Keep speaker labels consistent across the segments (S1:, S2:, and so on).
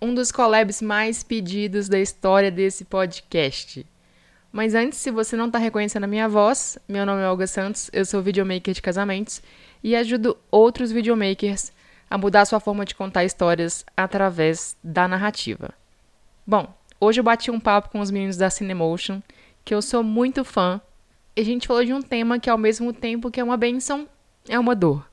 S1: um dos collabs mais pedidos da história desse podcast. Mas antes, se você não está reconhecendo a minha voz, meu nome é Olga Santos, eu sou videomaker de casamentos e ajudo outros videomakers a mudar sua forma de contar histórias através da narrativa. Bom, hoje eu bati um papo com os meninos da Cinemotion, que eu sou muito fã, e a gente falou de um tema que ao mesmo tempo que é uma benção, é uma dor.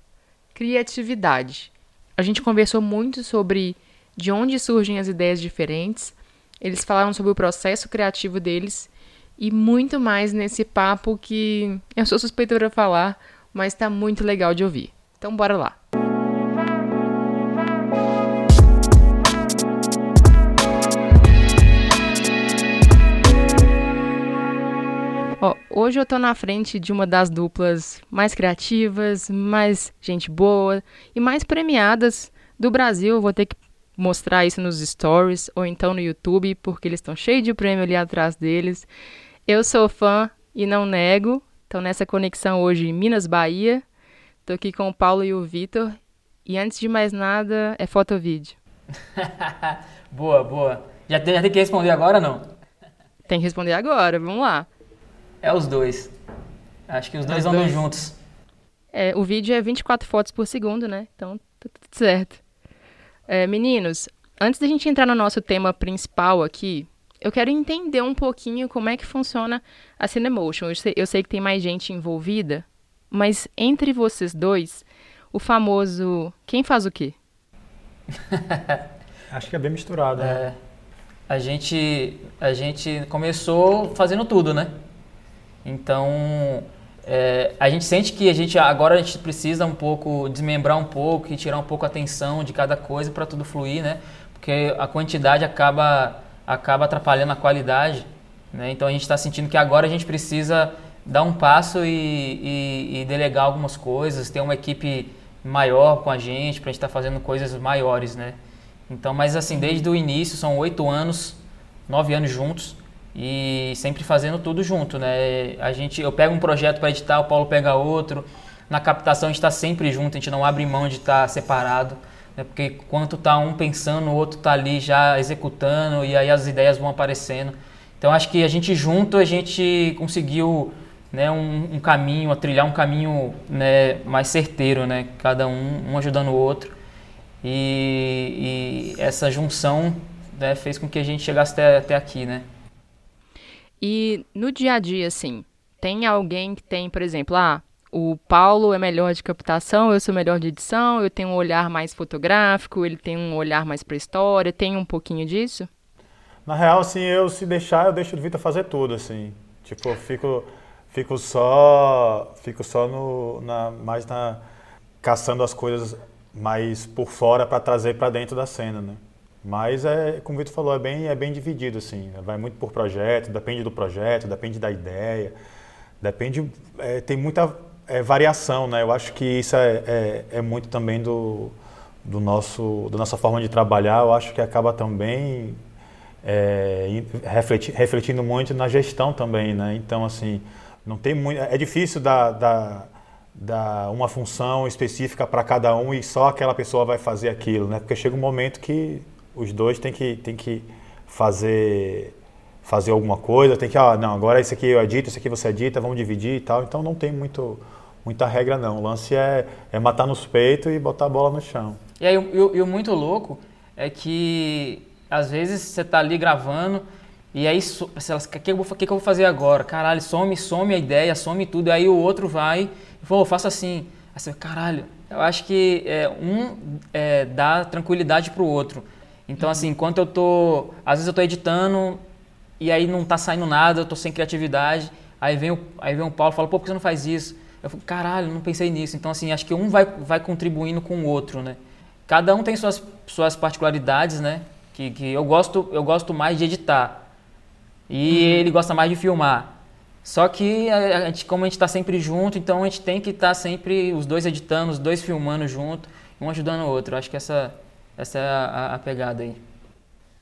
S1: Criatividade. A gente conversou muito sobre de onde surgem as ideias diferentes, eles falaram sobre o processo criativo deles e muito mais nesse papo que eu sou suspeita para falar, mas está muito legal de ouvir. Então bora lá. Ó, hoje eu tô na frente de uma das duplas mais criativas, mais gente boa e mais premiadas do Brasil. Vou ter que mostrar isso nos stories ou então no YouTube, porque eles estão cheios de prêmio ali atrás deles. Eu sou fã e não nego. Então, nessa conexão hoje, Minas, Bahia. Tô aqui com o Paulo e o Vitor. E antes de mais nada, é foto ou vídeo?
S2: boa, boa. Já tem, já tem que responder agora ou não?
S1: Tem que responder agora, vamos lá.
S2: É os dois. Acho que os dois os andam dois. juntos.
S1: É, o vídeo é 24 fotos por segundo, né? Então, tá tudo certo. É, meninos, antes da gente entrar no nosso tema principal aqui, eu quero entender um pouquinho como é que funciona a Cinemotion. Eu sei, eu sei que tem mais gente envolvida, mas entre vocês dois, o famoso quem faz o quê?
S3: Acho que é bem misturado, né? É,
S2: a gente a gente começou fazendo tudo, né? Então é, a gente sente que a gente agora a gente precisa um pouco desmembrar um pouco e tirar um pouco a atenção de cada coisa para tudo fluir, né? Porque a quantidade acaba acaba atrapalhando a qualidade. Né? Então a gente está sentindo que agora a gente precisa dar um passo e, e, e, delegar algumas coisas, ter uma equipe maior com a gente para a gente estar tá fazendo coisas maiores, né? Então, mas assim, desde o início são oito anos, nove anos juntos e sempre fazendo tudo junto, né? A gente, eu pego um projeto para editar, o Paulo pega outro. Na captação a gente está sempre junto, a gente não abre mão de estar tá separado né? porque quanto tá um pensando, o outro tá ali já executando e aí as ideias vão aparecendo. Então acho que a gente junto a gente conseguiu né, um, um caminho, a trilhar um caminho né, mais certeiro, né? Cada um, um ajudando o outro. E, e essa junção né, fez com que a gente chegasse até, até aqui, né?
S1: E no dia a dia, assim, tem alguém que tem, por exemplo, ah, o Paulo é melhor de captação, eu sou melhor de edição, eu tenho um olhar mais fotográfico, ele tem um olhar mais para história, tem um pouquinho disso?
S3: Na real, assim, eu se deixar, eu deixo o Vitor fazer tudo, assim. Tipo, eu fico, fico só, fico só no, na, mais na caçando as coisas mais por fora para trazer para dentro da cena, né? Mas é, como o Vitor falou, é bem, é bem dividido, assim. Vai muito por projeto, depende do projeto, depende da ideia, depende, é, tem muita é, variação, né? Eu acho que isso é, é, é, muito também do, do nosso, da nossa forma de trabalhar. Eu acho que acaba também é, refleti, refletindo muito na gestão também, né? Então, assim, não tem muito, é difícil dar, dar, dar uma função específica para cada um e só aquela pessoa vai fazer aquilo, né? Porque chega um momento que os dois têm que, têm que fazer fazer alguma coisa, tem que, ah, não, agora esse aqui eu edito, esse aqui você edita, vamos dividir e tal. Então não tem muito muita regra não. O lance é, é matar nos peitos e botar a bola no chão.
S2: E aí, e o muito louco é que às vezes você tá ali gravando e aí, o que, que, que, eu vou fazer agora? Caralho, some, some a ideia, some tudo. Aí o outro vai e fala, faça assim. Aí você, caralho, eu acho que é, um é, dá tranquilidade pro outro. Então, assim, enquanto eu tô. Às vezes eu tô editando e aí não tá saindo nada, eu tô sem criatividade. Aí vem o, aí vem o Paulo e fala, pô, por que você não faz isso? Eu falo, caralho, não pensei nisso. Então, assim, acho que um vai, vai contribuindo com o outro, né? Cada um tem suas, suas particularidades, né? Que, que eu, gosto, eu gosto mais de editar. E uhum. ele gosta mais de filmar. Só que, a, a gente, como a gente está sempre junto, então a gente tem que estar tá sempre, os dois editando, os dois filmando junto, um ajudando o outro. Acho que essa, essa é a, a pegada aí.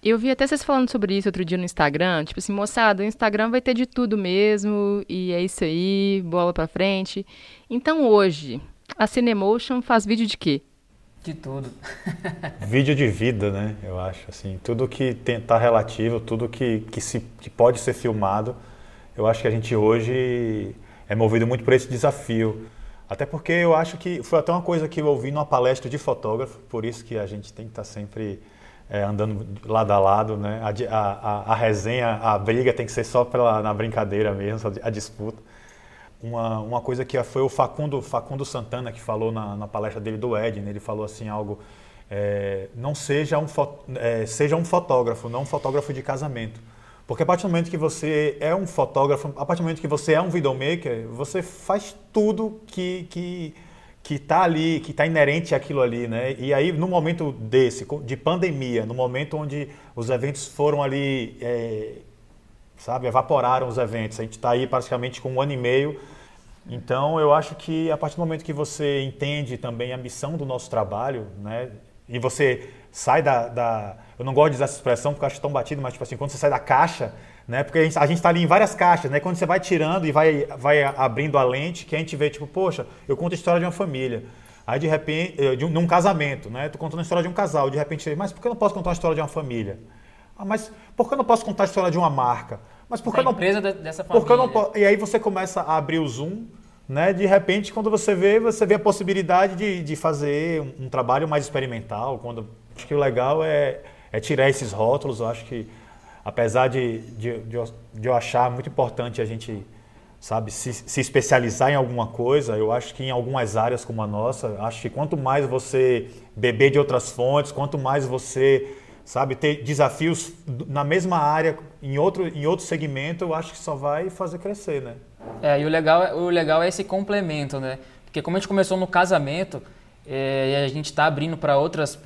S1: Eu vi até vocês falando sobre isso outro dia no Instagram, tipo assim, moçada, o Instagram vai ter de tudo mesmo, e é isso aí, bola pra frente. Então hoje, a Cinemotion faz vídeo de quê?
S2: De tudo.
S3: Vídeo de vida, né? Eu acho assim, tudo que está relativo, tudo que, que, se, que pode ser filmado, eu acho que a gente hoje é movido muito por esse desafio. Até porque eu acho que foi até uma coisa que eu ouvi numa palestra de fotógrafo, por isso que a gente tem que estar tá sempre é, andando lado a lado, né? A, a, a, resenha, a briga tem que ser só pela, na brincadeira mesmo, a disputa. Uma, uma coisa que foi o Facundo, Facundo Santana que falou na, na palestra dele do Ed, né? ele falou assim algo, é, não seja um, é, seja um fotógrafo, não um fotógrafo de casamento. Porque a partir do momento que você é um fotógrafo, a partir do momento que você é um videomaker, você faz tudo que, que que está ali, que está inerente àquilo ali, né? E aí, no momento desse, de pandemia, no momento onde os eventos foram ali, é, sabe, evaporaram os eventos, a gente está aí praticamente com um ano e meio. Então, eu acho que a partir do momento que você entende também a missão do nosso trabalho, né? E você sai da, da eu não gosto de usar essa expressão porque eu acho tão batido, mas tipo assim, quando você sai da caixa né? Porque a gente está ali em várias caixas, né? Quando você vai tirando e vai, vai abrindo a lente, que a gente vê, tipo, poxa, eu conto a história de uma família. Aí, de repente, de um, de um casamento, né? Tô contando a história de um casal. De repente, mas por que eu não posso contar a história de uma família? Ah, mas por que eu não posso contar a história de uma marca? Mas por que
S2: da empresa dessa família.
S3: Por não posso... E aí você começa a abrir o zoom, né? De repente, quando você vê, você vê a possibilidade de, de fazer um, um trabalho mais experimental. Quando... Acho que o legal é, é tirar esses rótulos. Eu acho que apesar de, de, de, de, eu achar muito importante a gente, sabe, se, se, especializar em alguma coisa, eu acho que em algumas áreas como a nossa, acho que quanto mais você beber de outras fontes, quanto mais você, sabe, ter desafios na mesma área, em outro, em outro segmento, eu acho que só vai fazer crescer, né?
S2: É, e o legal, o legal é esse complemento, né? Porque como a gente começou no casamento, é, e a gente está abrindo para outros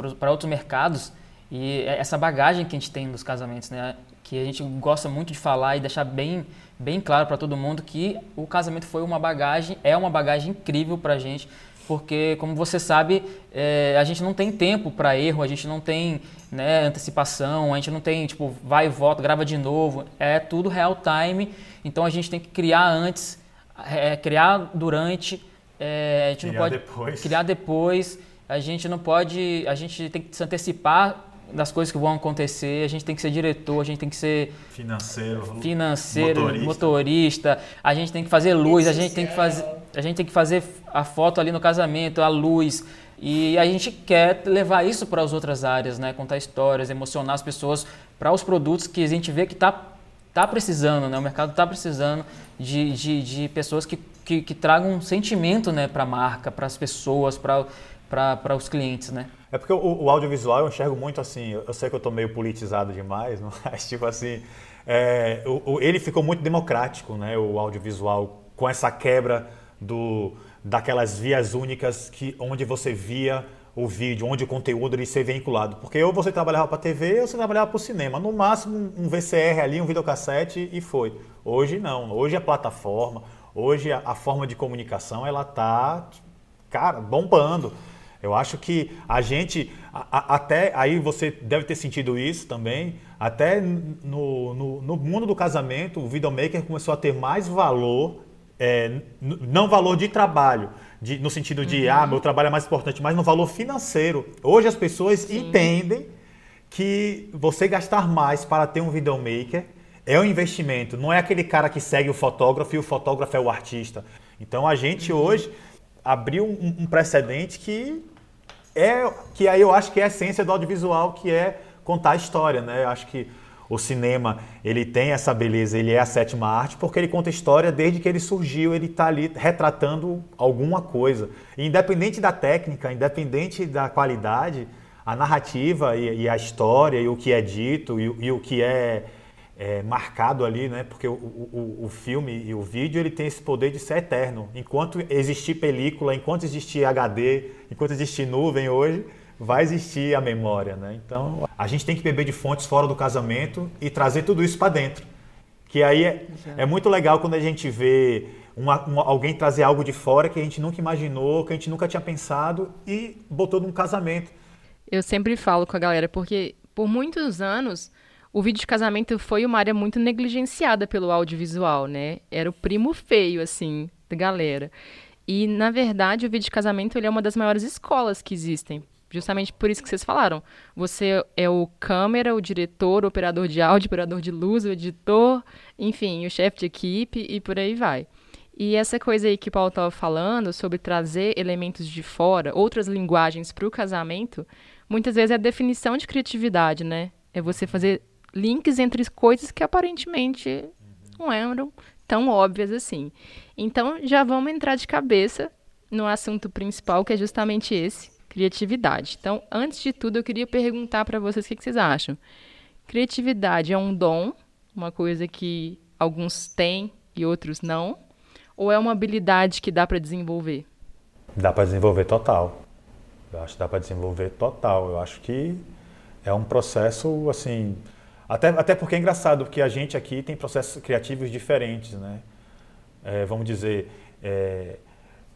S2: mercados, e é essa bagagem que a gente tem nos casamentos, né? Que a gente gosta muito de falar e deixar bem, bem claro para todo mundo que o casamento foi uma bagagem, é uma bagagem incrível para a gente, porque como você sabe, é, a gente não tem tempo para erro, a gente não tem né, antecipação, a gente não tem tipo vai e volta, grava de novo, é tudo real time. Então a gente tem que criar antes, é, criar durante, é, a gente criar não pode
S3: depois.
S2: criar depois. A gente não pode, a gente tem que se antecipar das coisas que vão acontecer, a gente tem que ser diretor, a gente tem que ser
S3: financeiro,
S2: financeiro, motorista, motorista a gente tem que fazer luz, a gente tem que fazer, a gente tem que fazer a foto ali no casamento, a luz. E a gente quer levar isso para as outras áreas, né? Contar histórias, emocionar as pessoas para os produtos que a gente vê que está tá precisando, né? O mercado está precisando de, de, de pessoas que, que, que tragam um sentimento né, para a marca, para as pessoas, para os clientes, né?
S3: É porque o, o, audiovisual eu enxergo muito assim, eu sei que eu estou meio politizado demais, mas tipo assim, é, o, o, ele ficou muito democrático, né, o audiovisual, com essa quebra do, daquelas vias únicas que, onde você via o vídeo, onde o conteúdo ele ser vinculado. Porque ou você trabalhava para TV ou você trabalhava para o cinema. No máximo um VCR ali, um videocassete e foi. Hoje não, hoje a plataforma, hoje a, a forma de comunicação ela tá, cara, bombando. Eu acho que a gente, a, até aí você deve ter sentido isso também, até no, no, no mundo do casamento, o videomaker começou a ter mais valor, é, não valor de trabalho, de, no sentido de, uhum. ah, meu trabalho é mais importante, mas no valor financeiro. Hoje as pessoas Sim. entendem que você gastar mais para ter um videomaker é um investimento, não é aquele cara que segue o fotógrafo e o fotógrafo é o artista. Então a gente uhum. hoje abriu um, um, precedente que é que aí eu acho que é a essência do audiovisual, que é contar a história, né? Eu acho que o cinema ele tem essa beleza, ele é a sétima arte porque ele conta história desde que ele surgiu, ele está ali retratando alguma coisa. E independente da técnica, independente da qualidade, a narrativa e, e a história e o que é dito e, e o que é é, marcado ali, né? Porque o, o, o, filme e o vídeo ele tem esse poder de ser eterno. Enquanto existir película, enquanto existir HD, enquanto existir nuvem hoje, vai existir a memória, né? Então a gente tem que beber de fontes fora do casamento e trazer tudo isso para dentro. Que aí é, é, muito legal quando a gente vê uma, uma, alguém trazer algo de fora que a gente nunca imaginou, que a gente nunca tinha pensado e botou num casamento.
S1: Eu sempre falo com a galera porque por muitos anos o vídeo de casamento foi uma área muito negligenciada pelo audiovisual, né? Era o primo feio, assim, da galera. E, na verdade, o vídeo de casamento ele é uma das maiores escolas que existem Justamente por isso que vocês falaram. Você é o câmera, o diretor, o operador de áudio, operador de luz, o editor, enfim, o chefe de equipe e por aí vai. E essa coisa aí que o Paulo estava falando sobre trazer elementos de fora, outras linguagens para o casamento, muitas vezes é a definição de criatividade, né? É você fazer links entre coisas que aparentemente não eram tão óbvias assim. Então, já vamos entrar de cabeça no assunto principal, que é justamente esse, criatividade. Então, antes de tudo, eu queria perguntar para vocês o que, que vocês acham. Criatividade é um dom, uma coisa que alguns têm e outros não, ou é uma habilidade que dá para desenvolver?
S3: Dá para desenvolver total. Eu acho que dá para desenvolver total. Eu acho que é um processo assim, até, até porque é engraçado, porque a gente aqui tem processos criativos diferentes, né? É, vamos dizer, é,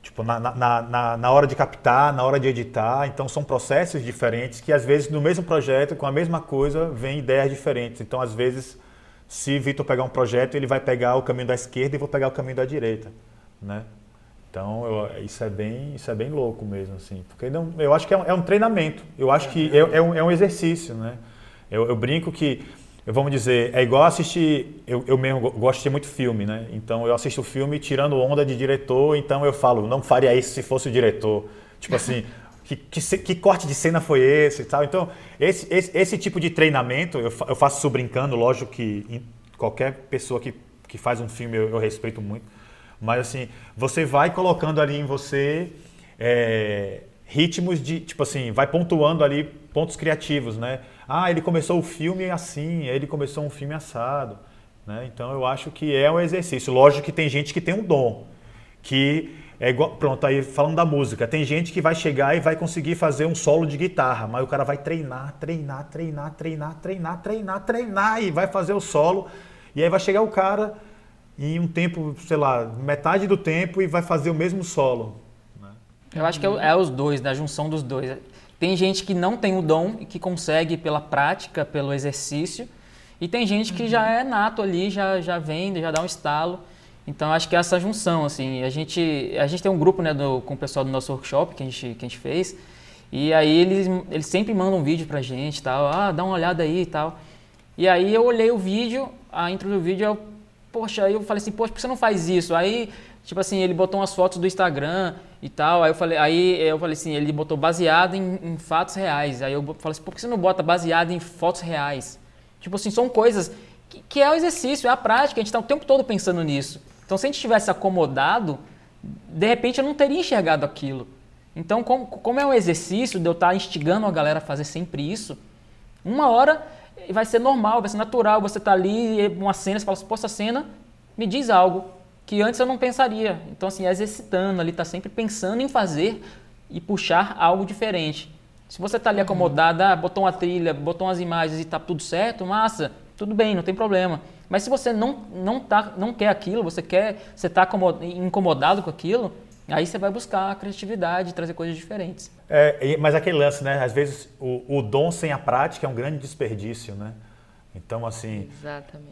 S3: Tipo, na, na, na, na, hora de captar, na hora de editar. Então, são processos diferentes que, às vezes, no mesmo projeto, com a mesma coisa, vem ideias diferentes. Então, às vezes, se Vitor pegar um projeto, ele vai pegar o caminho da esquerda e vou pegar o caminho da direita, né? Então, eu, isso, é bem, isso é bem louco mesmo, assim. Porque não, eu acho que é um, é um treinamento. Eu acho que é, é, um, é um exercício, né? Eu, eu brinco que vamos dizer, é igual assistir, eu, eu mesmo gosto de muito filme, né? Então eu assisto o filme tirando onda de diretor, então eu falo, não faria isso se fosse o diretor. Tipo assim, que, que, que, corte de cena foi esse e tal. Então, esse, esse, esse tipo de treinamento, eu, eu faço isso brincando, lógico que qualquer pessoa que, que faz um filme eu, eu respeito muito. Mas assim, você vai colocando ali em você é, ritmos de, tipo assim, vai pontuando ali pontos criativos, né? Ah, ele começou o filme assim, ele começou um filme assado. Né? Então eu acho que é um exercício. Lógico que tem gente que tem um dom, que é igual, pronto, aí falando da música, tem gente que vai chegar e vai conseguir fazer um solo de guitarra, mas o cara vai treinar, treinar, treinar, treinar, treinar, treinar, treinar e vai fazer o solo. E aí vai chegar o cara em um tempo, sei lá, metade do tempo e vai fazer o mesmo solo.
S2: Né? Eu acho que é, é os dois, da junção dos dois. Tem gente que não tem o dom e que consegue pela prática, pelo exercício. E tem gente que já é nato ali, já, já vem, já dá um estalo. Então acho que é essa junção, assim, a gente, a gente tem um grupo né, do, com o pessoal do nosso workshop que a gente, que a gente fez, e aí eles, eles sempre mandam um vídeo pra gente tal, ah, dá uma olhada aí e tal. E aí eu olhei o vídeo, a intro do vídeo, eu, poxa, aí eu falei assim, poxa, por que você não faz isso? Aí Tipo assim, ele botou umas fotos do Instagram e tal. Aí eu falei, aí eu falei assim, ele botou baseado em, em fatos reais. Aí eu falei assim, por que você não bota baseado em fotos reais? Tipo assim, são coisas que, que é o exercício, é a prática. A gente está o tempo todo pensando nisso. Então, se a gente tivesse acomodado, de repente eu não teria enxergado aquilo. Então, como, como é um exercício de eu estar tá instigando a galera a fazer sempre isso, uma hora vai ser normal, vai ser natural. Você tá ali, uma cena, você fala assim, pô, essa cena me diz algo que antes eu não pensaria. Então, assim, exercitando ali, está sempre pensando em fazer e puxar algo diferente. Se você está ali uhum. acomodado, ah, botou uma trilha, botou umas imagens e está tudo certo, massa, tudo bem, não tem problema. Mas se você não, não, tá, não quer aquilo, você quer, você está incomodado com aquilo, aí você vai buscar a criatividade, trazer coisas diferentes.
S3: É, mas aquele lance, né? Às vezes o, o dom sem a prática é um grande desperdício, né? Então, assim,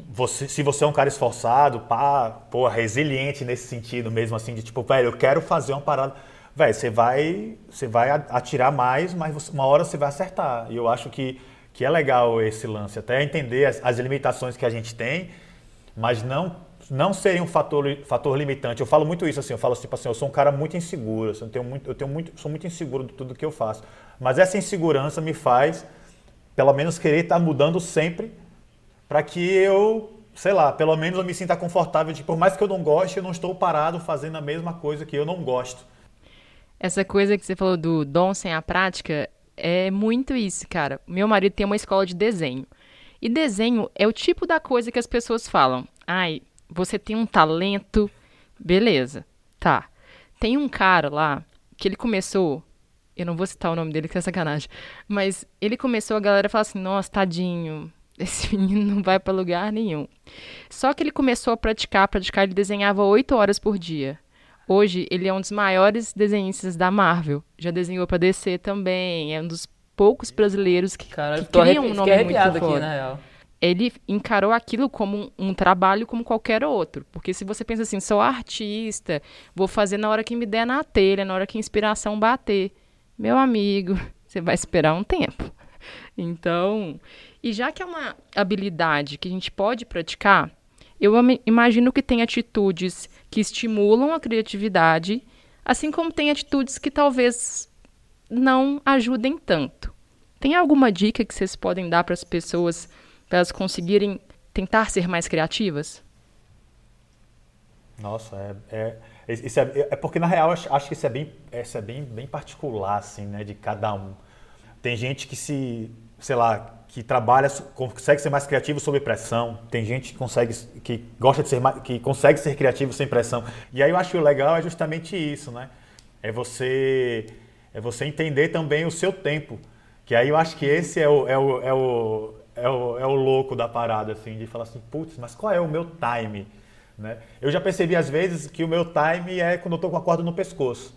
S3: você, se você é um cara esforçado, pá, pô, resiliente nesse sentido mesmo, assim, de tipo, velho, eu quero fazer uma parada. Velho, você vai, você vai atirar mais, mas uma hora você vai acertar. E eu acho que, que é legal esse lance, até entender as, as limitações que a gente tem, mas não não serem um fator, fator limitante. Eu falo muito isso assim, eu falo tipo assim, eu sou um cara muito inseguro, assim, eu tenho muito, eu tenho muito, sou muito inseguro de tudo que eu faço. Mas essa insegurança me faz, pelo menos, querer estar mudando sempre para que eu, sei lá, pelo menos eu me sinta confortável de, por mais que eu não goste, eu não estou parado fazendo a mesma coisa que eu não gosto.
S1: Essa coisa que você falou do dom sem a prática é muito isso, cara. Meu marido tem uma escola de desenho. E desenho é o tipo da coisa que as pessoas falam. Ai, você tem um talento, beleza. Tá. Tem um cara lá que ele começou eu não vou citar o nome dele, que é sacanagem. Mas ele começou, a galera fala assim: nossa, tadinho, esse menino não vai para lugar nenhum. Só que ele começou a praticar, praticar, ele desenhava oito horas por dia. Hoje, ele é um dos maiores desenhistas da Marvel. Já desenhou para DC também. É um dos poucos brasileiros que,
S2: Cara,
S1: que criam
S2: um nome muito. Aqui, na real.
S1: Ele encarou aquilo como um, um, trabalho como qualquer outro. Porque se você pensa assim, sou artista, vou fazer na hora que me der na telha, na hora que a inspiração bater. Meu amigo, você vai esperar um tempo. Então, e já que é uma habilidade que a gente pode praticar, eu imagino que tem atitudes que estimulam a criatividade, assim como tem atitudes que talvez não ajudem tanto. Tem alguma dica que vocês podem dar para as pessoas para elas conseguirem tentar ser mais criativas?
S3: Nossa, é, é, isso é, é porque na real acho, acho que isso é bem, isso é bem, bem particular assim, né, de cada um. Tem gente que se, sei lá, que trabalha, consegue ser mais criativo sob pressão. Tem gente que consegue, que gosta de ser, que consegue ser criativo sem pressão. E aí eu acho que o legal é justamente isso, né? É você, é você entender também o seu tempo. Que aí eu acho que esse é o, é o, é o, é o, é o louco da parada, assim, de falar assim, putz, mas qual é o meu time? Né? Eu já percebi às vezes que o meu time é quando eu tô com a corda no pescoço.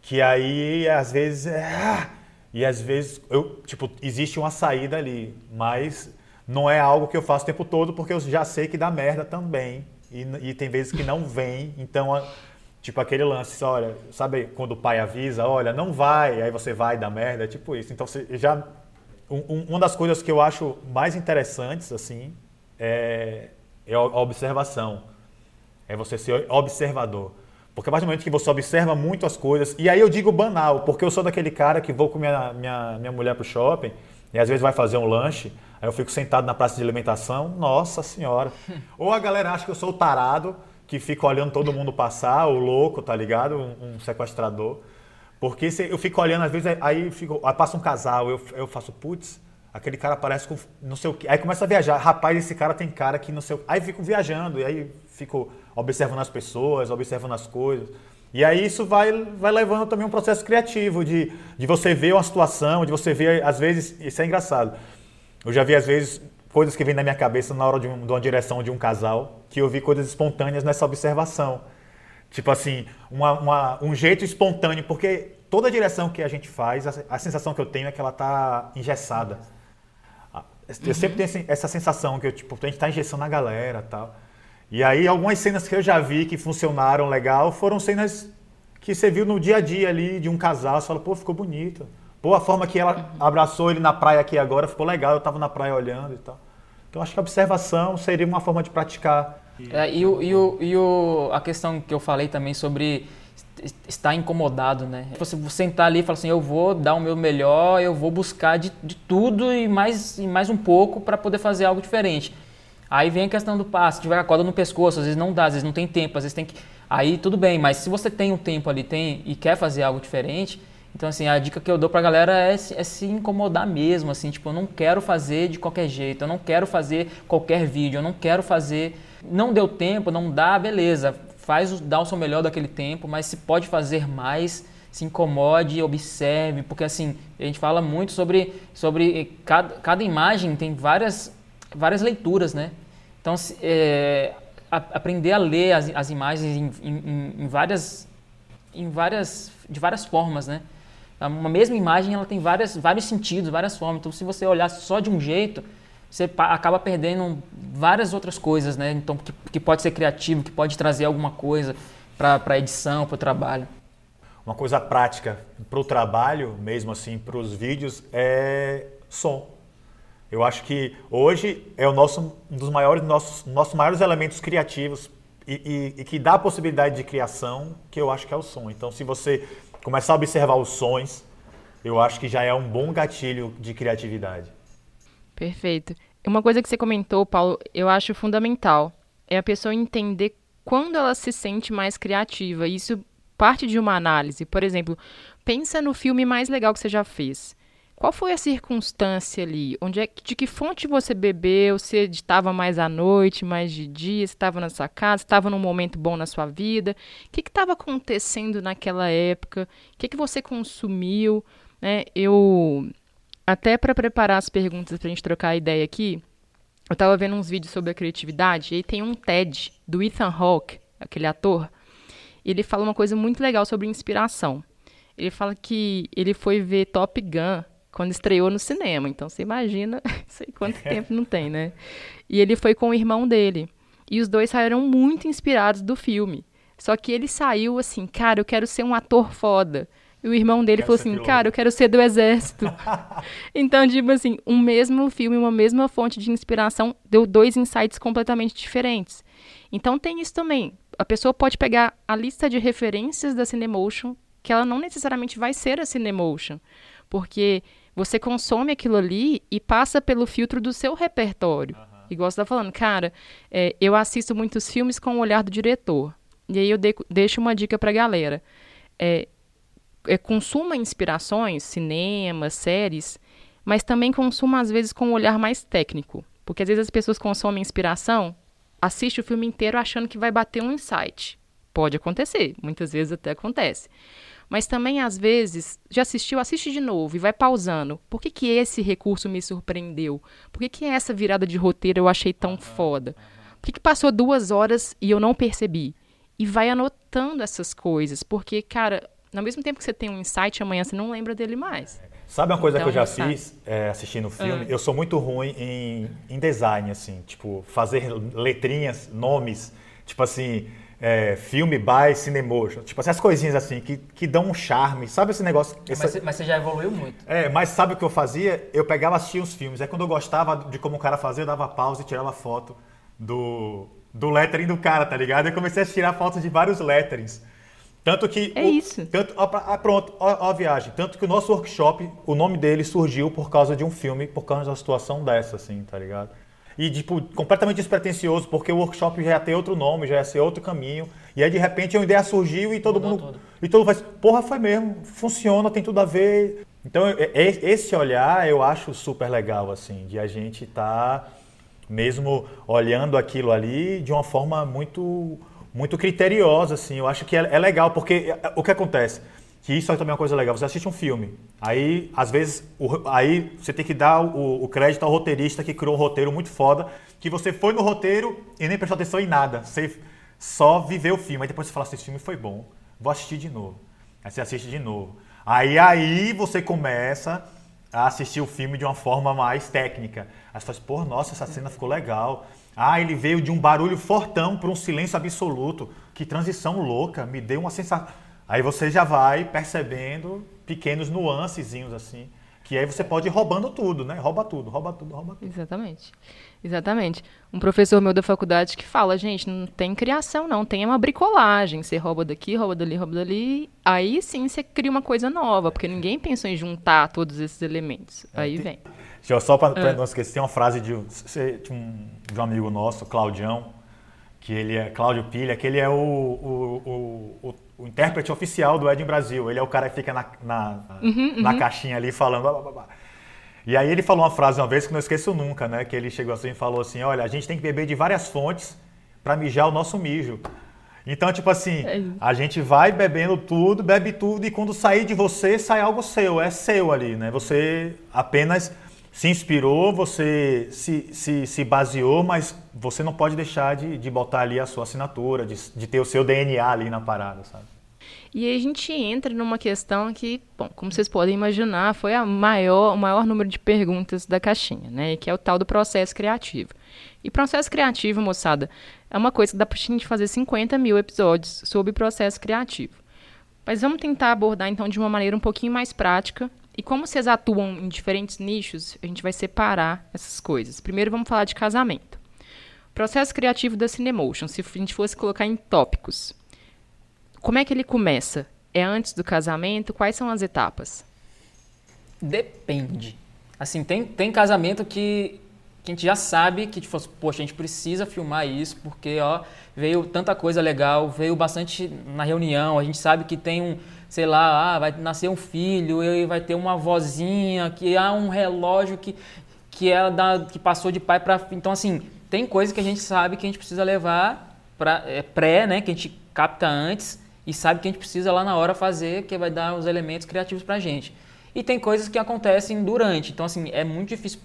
S3: Que aí, às vezes, é... E às vezes, eu, tipo, existe uma saída ali, mas não é algo que eu faço o tempo todo, porque eu já sei que dá merda também. E, e tem vezes que não vem, então, tipo aquele lance, olha, sabe quando o pai avisa, olha, não vai, aí você vai dar merda, é tipo isso. Então, você já um, uma das coisas que eu acho mais interessantes, assim, é, é a observação. É você ser observador. Porque a partir do momento que você observa muito as coisas, e aí eu digo banal, porque eu sou daquele cara que vou com minha, minha, minha mulher pro shopping, e às vezes vai fazer um lanche, aí eu fico sentado na praça de alimentação, nossa senhora. Ou a galera acha que eu sou o tarado, que fica olhando todo mundo passar, o louco, tá ligado? Um, um sequestrador. Porque se, eu fico olhando, às vezes, aí, fico, aí passa um casal, eu, eu faço, putz, aquele cara parece com não sei o que. Aí começa a viajar, rapaz, esse cara tem cara que não sei o Aí fico viajando, e aí fico observando as pessoas, observando as coisas. E aí isso vai, vai levando também um processo criativo, de, de você ver uma situação, de você ver, às vezes, isso é engraçado. Eu já vi, às vezes, coisas que vêm na minha cabeça na hora de, um, de uma direção de um casal, que eu vi coisas espontâneas nessa observação. Tipo assim, uma, uma, um jeito espontâneo, porque toda direção que a gente faz, a, a sensação que eu tenho é que ela está engessada. Eu sempre tenho essa sensação que eu, tipo, a gente está engessando a galera tal. E aí algumas cenas que eu já vi que funcionaram legal foram cenas que você viu no dia a dia ali de um casal, você fala, pô, ficou bonito. Pô, a forma que ela abraçou ele na praia aqui agora ficou legal, eu estava na praia olhando e tal. Então acho que a observação seria uma forma de praticar
S2: é, e, o, e, o, e o, a questão que eu falei também sobre estar incomodado, né? Você sentar ali e falar assim, eu vou dar o meu melhor, eu vou buscar de, de tudo e mais, e mais um pouco para poder fazer algo diferente. Aí vem a questão do passo, se tiver a corda no pescoço, às vezes não dá, às vezes não tem tempo, às vezes tem que... Aí tudo bem, mas se você tem um tempo ali tem e quer fazer algo diferente, então assim, a dica que eu dou pra galera é, é se incomodar mesmo, assim, tipo, eu não quero fazer de qualquer jeito, eu não quero fazer qualquer vídeo, eu não quero fazer não deu tempo, não dá, beleza. Faz, dá o seu melhor daquele tempo, mas se pode fazer mais, se incomode, observe, porque assim, a gente fala muito sobre, sobre cada, cada imagem tem várias, várias leituras, né? Então, é, a, aprender a ler as, as imagens em, em, em, várias, em várias, de várias formas, né? Uma mesma imagem ela tem várias, vários sentidos, várias formas. Então, se você olhar só de um jeito, você acaba perdendo várias outras coisas, né? Então, que, que pode ser criativo, que pode trazer alguma coisa para a edição, para o trabalho.
S3: Uma coisa prática para o trabalho, mesmo assim, para os vídeos, é som. Eu acho que hoje é o nosso, um dos maiores, nossos, nossos maiores elementos criativos e, e, e que dá a possibilidade de criação, que eu acho que é o som. Então, se você começar a observar os sons, eu acho que já é um bom gatilho de criatividade.
S1: Perfeito. Uma coisa que você comentou, Paulo, eu acho fundamental é a pessoa entender quando ela se sente mais criativa. Isso parte de uma análise. Por exemplo, pensa no filme mais legal que você já fez. Qual foi a circunstância ali? Onde é, de que fonte você bebeu? Você editava mais à noite, mais de dia? Você estava na sua casa? Estava num momento bom na sua vida? O que estava acontecendo naquela época? O que, que você consumiu? Né? Eu até para preparar as perguntas para a gente trocar ideia aqui, eu estava vendo uns vídeos sobre a criatividade e tem um TED do Ethan Hawke, aquele ator. E ele fala uma coisa muito legal sobre inspiração. Ele fala que ele foi ver Top Gun quando estreou no cinema. Então você imagina, sei quanto tempo não tem, né? E ele foi com o irmão dele. E os dois saíram muito inspirados do filme. Só que ele saiu assim, cara, eu quero ser um ator foda E o irmão dele falou assim,
S3: piloto.
S1: cara, eu quero ser do exército. então, tipo assim, um mesmo filme, uma mesma fonte de inspiração deu dois insights completamente diferentes. Então tem isso também. A pessoa pode pegar a lista de referências da Cinemotion, que ela não necessariamente vai ser a Cinemotion, porque você consome aquilo ali e passa pelo filtro do seu repertório. Igual você tá falando, cara, é, eu assisto muitos filmes com o olhar do diretor. E aí eu de- deixo uma dica pra galera. É, é, consuma inspirações, cinema, séries, mas também consuma às vezes com um olhar mais técnico. Porque às vezes as pessoas consomem inspiração, assiste o filme inteiro achando que vai bater um insight. Pode acontecer, muitas vezes até acontece. Mas também, às vezes, já assistiu, assiste de novo e vai pausando. Por que, que esse recurso me surpreendeu? Por que, que essa virada de roteiro eu achei tão foda? Por que, que passou duas horas e eu não percebi? E vai anotando essas coisas, porque, cara, ao mesmo tempo que você tem um insight, amanhã você não lembra dele mais.
S3: Sabe uma coisa que eu já
S1: Então, sabe.
S3: fiz é, assistindo o filme?
S1: Ah.
S3: Eu sou muito ruim em, em design, assim, tipo, fazer letrinhas, nomes, tipo assim, é, filme by Cinemotion, tipo essas coisinhas assim, que, que dão um charme, sabe esse negócio? esse-
S2: Mas, você- mas você já evoluiu muito.
S3: É, mas sabe o que eu fazia? Eu pegava e assistia os filmes. Aí quando eu gostava de como o cara fazia, eu dava pausa e tirava foto do, do lettering do cara, tá ligado? Eu comecei a tirar fotos de vários letterings. Tanto que.
S1: É
S3: o-
S1: isso.
S3: Tanto, ó, pra- ah, pronto, ó, ó a viagem. Tanto que o nosso workshop, o nome dele surgiu por causa de um filme, por causa de uma situação dessa, assim, tá ligado? E, tipo, completamente despretensioso, porque o workshop já ia ter outro nome, já ia ser outro caminho. E aí, de repente, uma ideia surgiu e todo
S2: Mudou
S3: mundo.
S2: tudo.
S3: E todo mundo faz, porra, foi mesmo, funciona, tem tudo a ver. Então, esse olhar eu acho super legal, assim, de a gente estar mesmo olhando aquilo ali de uma forma muito, muito criteriosa, assim. Eu acho que é, é legal, porque é- o que acontece? Que isso é também uma coisa legal. Você assiste um filme, aí, às vezes, o- aí você tem que dar o, o crédito ao roteirista que criou um roteiro muito foda, que você foi no roteiro e nem prestou atenção em nada. Você só viveu o filme. Aí depois você fala assim, esse filme foi bom, vou assistir de novo. Aí você assiste de novo. Aí, aí você começa a assistir o filme de uma forma mais técnica. Aí você fala assim, pô, nossa, essa cena ficou legal. Ah, ele veio de um barulho fortão para um silêncio absoluto. Que transição louca, me deu uma sensação. Aí você já vai percebendo pequenos nuancezinhos assim, que aí você pode ir roubando tudo, né? Rouba tudo, rouba tudo, rouba tudo.
S1: Exatamente. Exatamente. Um professor meu da faculdade que fala, gente, não tem criação, não, tem uma bricolagem. Você rouba daqui, rouba dali, rouba dali. Aí sim você cria uma coisa nova, porque ninguém pensou em juntar todos esses elementos. Aí
S3: tem-
S1: vem.
S3: Deixa só para
S1: É.
S3: não esquecer, tem uma frase de, um- de um, de um amigo nosso, Claudião, que ele é Cláudio Pilha, que ele é o, o, o, o- o intérprete oficial do Ed em Brasil. Ele é o cara que fica na, na,
S1: Uhum,
S3: na caixinha ali falando. blá, blá, blá. E aí ele falou uma frase uma vez que não esqueço nunca, né? Que ele chegou assim e falou assim: olha, a gente tem que beber de várias fontes para mijar o nosso mijo. Então, tipo assim,
S1: É
S3: a gente vai bebendo tudo, bebe tudo, e quando sair de você, sai algo seu, é seu ali, né? Você apenas se inspirou, você se, se, se baseou, mas você não pode deixar de, de botar ali a sua assinatura, de, de ter o seu DNA ali na parada, sabe?
S1: E aí a gente entra numa questão que, bom, como vocês podem imaginar, foi a maior, o maior número de perguntas da caixinha, né? Que é o tal do processo criativo. E processo criativo, moçada, é uma coisa que dá pra gente fazer 50 mil episódios sobre processo criativo. Mas vamos tentar abordar então de uma maneira um pouquinho mais prática. E como vocês atuam em diferentes nichos, a gente vai separar essas coisas. Primeiro vamos falar de casamento. Processo criativo da Cinemotion, se a gente fosse colocar em tópicos. Como é que ele começa? É antes do casamento? Quais são as etapas?
S2: Depende. Assim, tem, tem casamento que, que a gente já sabe que, tipo, poxa, a gente precisa filmar isso porque, ó, veio tanta coisa legal, veio bastante na reunião, a gente sabe que tem um, sei lá, ah, vai nascer um filho, e vai ter uma vozinha, que há um relógio que, que, é da, que passou de pai para Então, assim, tem coisa que a gente sabe que a gente precisa levar para é, pré, né, que a gente capta antes e sabe que a gente precisa lá na hora fazer, que vai dar os elementos criativos pra gente. E tem coisas que acontecem durante. Então, assim, é muito difícil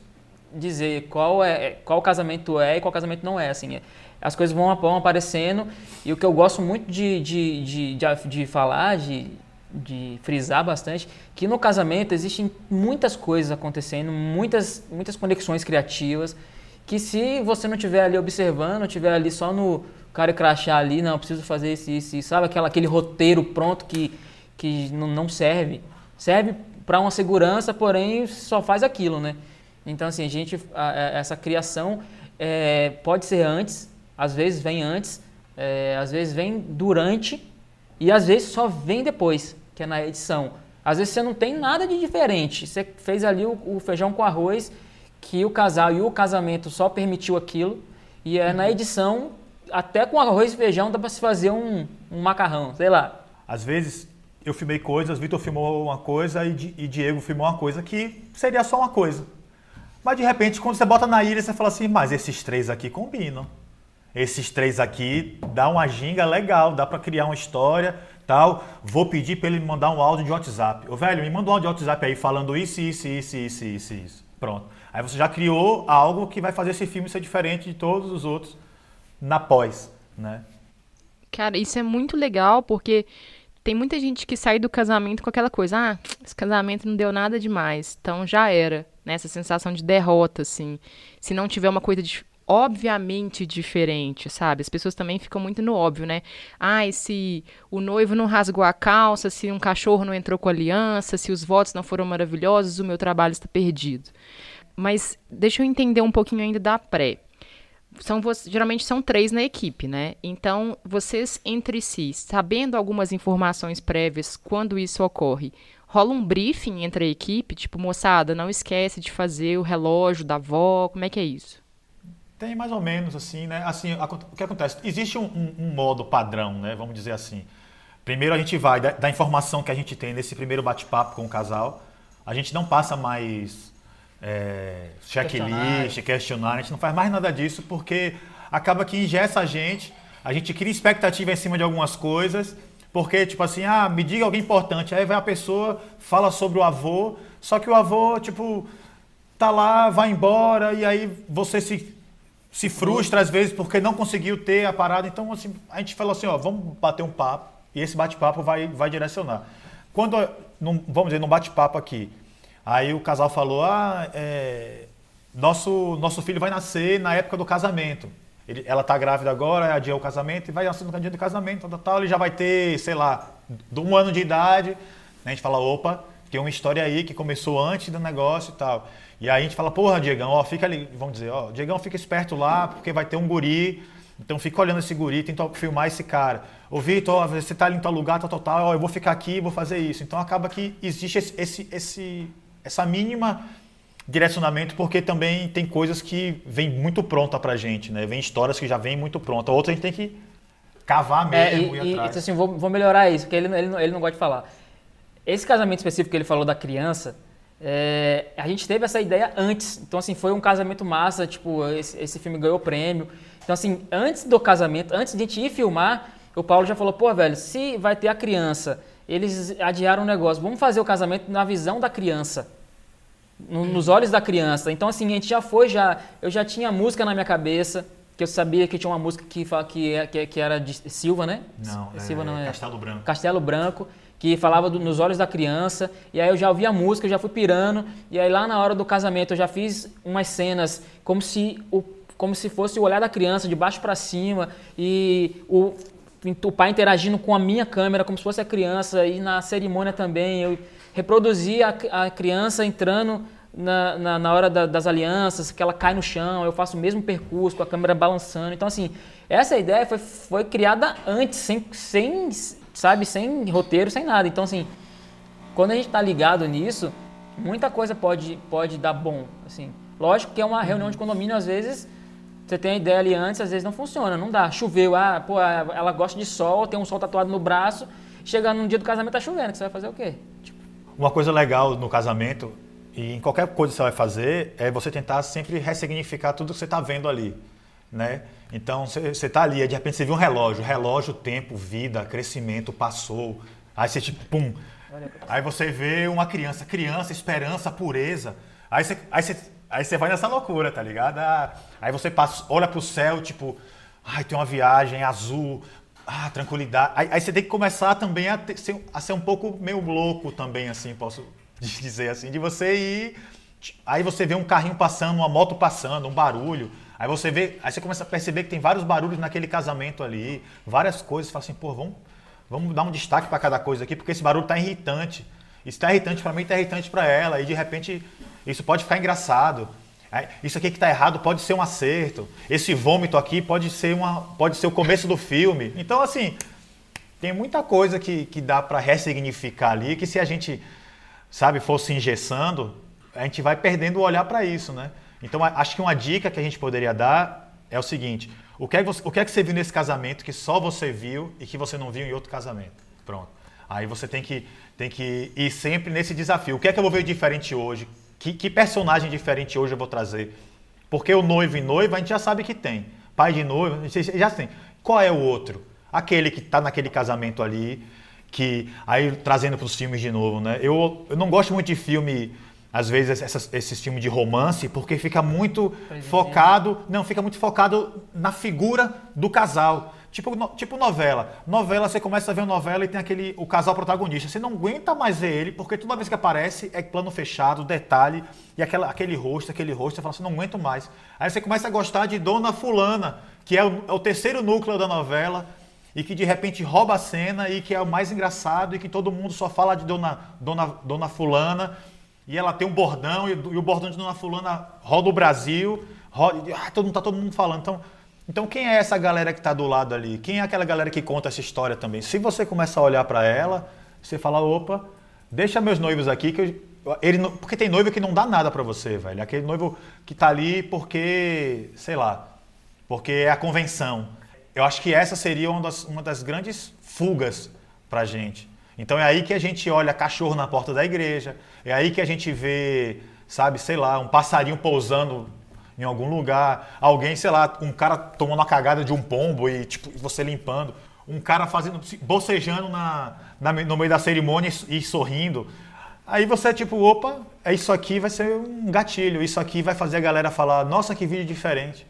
S2: dizer qual é qual casamento é e qual casamento não é. Assim, é- as coisas vão, vão aparecendo. E o que eu gosto muito de, de, de, de, de falar, de, de frisar bastante, que no casamento existem muitas coisas acontecendo, muitas, muitas conexões criativas, que se você não estiver ali observando, estiver ali só no cara crachá ali, não, preciso fazer isso, isso, isso, sabe? Aquela, aquele roteiro pronto que, que não serve. Serve para uma segurança, porém só faz aquilo, né? Então, assim, a gente, a, essa criação é, pode ser antes, às vezes vem antes, é, às vezes vem durante e às vezes só vem depois, que é na edição. Às vezes você não tem nada de diferente. Você fez ali o, o feijão com arroz, que o casal e o casamento só permitiu aquilo, e é na edição, até com arroz e feijão dá para se fazer um, um macarrão, sei lá.
S3: Às vezes eu filmei coisas, Vitor filmou uma coisa e, e Diego filmou uma coisa que seria só uma coisa. Mas de repente, quando você bota na ilha, você fala assim, mas esses três aqui combinam. Esses três aqui dá uma ginga legal, dá para criar uma história, tal. Vou pedir para ele me mandar um áudio de WhatsApp. Ô velho, me manda um áudio de WhatsApp aí falando isso, isso, isso, isso, isso, isso. Pronto. Aí você já criou algo que vai fazer esse filme ser diferente de todos os outros na pós, né?
S1: Cara, isso é muito legal porque tem muita gente que sai do casamento com aquela coisa, ah, esse casamento não deu nada demais, então já era, né? Essa sensação de derrota, assim. Se não tiver uma coisa de, obviamente diferente, sabe? As pessoas também ficam muito no óbvio, né? Ah, se o noivo não rasgou a calça, se um cachorro não entrou com aliança, se os votos não foram maravilhosos, o meu trabalho está perdido. Mas deixa eu entender um pouquinho ainda da pré. São, geralmente são três na equipe, né? Então, vocês entre si, sabendo algumas informações prévias quando isso ocorre, rola um briefing entre a equipe? Tipo, moçada, não esquece de fazer o relógio da avó, como é que é isso?
S3: Tem mais ou menos assim, né? Assim, o que acontece? Existe um, um, um modo padrão, né? Vamos dizer assim. Primeiro a gente vai da, da informação que a gente tem nesse primeiro bate-papo com o casal. A gente não passa mais é, checklist, questionário, a gente não faz mais nada disso porque acaba que ingessa a gente, a gente cria expectativa em cima de algumas coisas, porque tipo assim, ah, me diga alguém importante, aí vai a pessoa, fala sobre o avô, só que o avô, tipo, tá lá, vai embora, e aí você se, se frustra às vezes porque não conseguiu ter a parada, então assim, a gente falou assim, ó, vamos bater um papo, e esse bate-papo vai, vai direcionar. Quando, num, vamos dizer, num bate-papo aqui, Aí o casal falou: ah, é, nosso, nosso filho vai nascer na época do casamento. Ele, ela está grávida agora, adiou o casamento e vai nascer no dia do casamento, tal, tal, ele já vai ter, sei lá, um ano de idade. A gente fala: opa, tem uma história aí que começou antes do negócio e tal. E aí a gente fala: porra, Diegão, ó, fica ali, vamos dizer, ó, Diegão, fica esperto lá, porque vai ter um guri. Então fica olhando esse guri, tenta filmar esse cara. Ô Vitor, você está ali em tal lugar, tal, tal, tal, ó, eu vou ficar aqui, vou fazer isso. Então acaba que existe esse, esse, esse essa mínima direcionamento, porque também tem coisas que vem muito pronta pra gente, né? Vem histórias que já vêm muito pronta. Outras a gente tem que cavar é, mesmo
S2: é, e, e, atrás. assim, vou, vou melhorar isso, porque ele, ele, ele não gosta de falar. Esse casamento específico que ele falou da criança, é, a gente teve essa ideia antes. Então, assim, foi um casamento massa, tipo, esse, esse filme ganhou prêmio. Então, assim, antes do casamento, antes de a gente ir filmar, o Paulo já falou, pô, velho, se vai ter a criança eles adiaram o negócio. Vamos fazer o casamento na visão da criança, no, nos olhos da criança. Então, assim, a gente já foi, já, eu já tinha música na minha cabeça, que eu sabia que tinha uma música que, que, que, que era de Silva, né?
S3: Não, é, Silva não é. Castelo Branco.
S2: Castelo Branco, que falava do, nos olhos da criança. E aí eu já ouvi a música, já fui pirando. E aí lá na hora do casamento eu já fiz umas cenas como se o como se fosse o olhar da criança de baixo para cima e o o pai interagindo com a minha câmera como se fosse a criança e na cerimônia também eu reproduzi a, a criança entrando na, na, na hora da, das alianças, que ela cai no chão, eu faço o mesmo percurso com a câmera balançando. Então, assim, essa ideia foi, foi criada antes, sem, sem, sabe, sem roteiro, sem nada. Então, assim, quando a gente está ligado nisso, muita coisa pode, pode dar bom. Assim, lógico que é uma reunião de condomínio, às vezes você tem a ideia ali antes, às vezes não funciona, não dá. Choveu, ah, pô, ela gosta de sol, tem um sol tatuado no braço, chega no dia do casamento tá chovendo, que você vai fazer o quê?
S3: Tipo... Uma coisa legal no casamento e em qualquer coisa que você vai fazer é você tentar sempre ressignificar tudo que você está vendo ali, né? Então você está ali, de repente você viu um relógio, relógio, tempo, vida, crescimento, passou, aí você tipo, pum, aí você vê uma criança, criança, esperança, pureza, aí você, aí você Aí você vai nessa loucura, tá ligado? Ah, aí você passa, olha pro céu, tipo, ai, tem uma viagem azul, ah, tranquilidade. Aí, aí você tem que começar também a, ter, ser, a ser um pouco meio louco também, assim, posso dizer assim, de você ir. Aí você vê um carrinho passando, uma moto passando, um barulho. Aí você vê, aí você começa a perceber que tem vários barulhos naquele casamento ali, várias coisas. Você fala assim, pô, vamos, Vamos dar um destaque para cada coisa aqui, porque esse barulho tá irritante. Isso tá irritante para mim, tá irritante para ela. E de repente isso pode ficar engraçado. Isso aqui que está errado pode ser um acerto. Esse vômito aqui pode ser, uma, pode ser o começo do filme. Então, assim, tem muita coisa que, que dá para ressignificar ali, que se a gente, sabe, fosse engessando, a gente vai perdendo o olhar para isso, né? Então, acho que uma dica que a gente poderia dar é o seguinte: o que, é que você, o que é que você viu nesse casamento que só você viu e que você não viu em outro casamento? Pronto. Aí você tem que, tem que ir sempre nesse desafio. O que é que eu vou ver diferente hoje? Que, que personagem diferente hoje eu vou trazer? Porque o noivo e noiva a gente já sabe que tem. Pai de noiva, a gente já tem. Qual é o outro? Aquele que está naquele casamento ali, que aí trazendo para os filmes de novo, né? Eu, eu não gosto muito de filme, às vezes essas, esses filmes de romance, porque fica muito focado, não, fica muito focado na figura do casal. Tipo, no, tipo novela. Novela, você começa a ver uma novela e tem aquele o casal protagonista. Você não aguenta mais ver ele, porque toda vez que aparece é plano fechado, detalhe, e aquela, aquele rosto, aquele rosto, você fala assim, não aguento mais. Aí você começa a gostar de Dona Fulana, que é o, é o terceiro núcleo da novela, e que de repente rouba a cena e que é o mais engraçado e que todo mundo só fala de Dona, Dona, Dona Fulana e ela tem um bordão e, e o bordão de Dona Fulana roda o Brasil, roda, ah, todo tá todo mundo falando. Então, então, quem é essa galera que está do lado ali? Quem é aquela galera que conta essa história também? Se você começa a olhar para ela, você fala: opa, deixa meus noivos aqui, que eu, ele, porque tem noivo que não dá nada para você, velho. Aquele noivo que está ali porque, sei lá, porque é a convenção. Eu acho que essa seria uma das, uma das grandes fugas para gente. Então é aí que a gente olha cachorro na porta da igreja, é aí que a gente vê, sabe, sei lá, um passarinho pousando em algum lugar, alguém, sei lá, um cara tomando a cagada de um pombo e tipo, você limpando, um cara fazendo, bocejando na, na no meio da cerimônia e, e sorrindo. Aí você, tipo, opa, é isso aqui vai ser um gatilho, isso aqui vai fazer a galera falar, nossa, que vídeo diferente.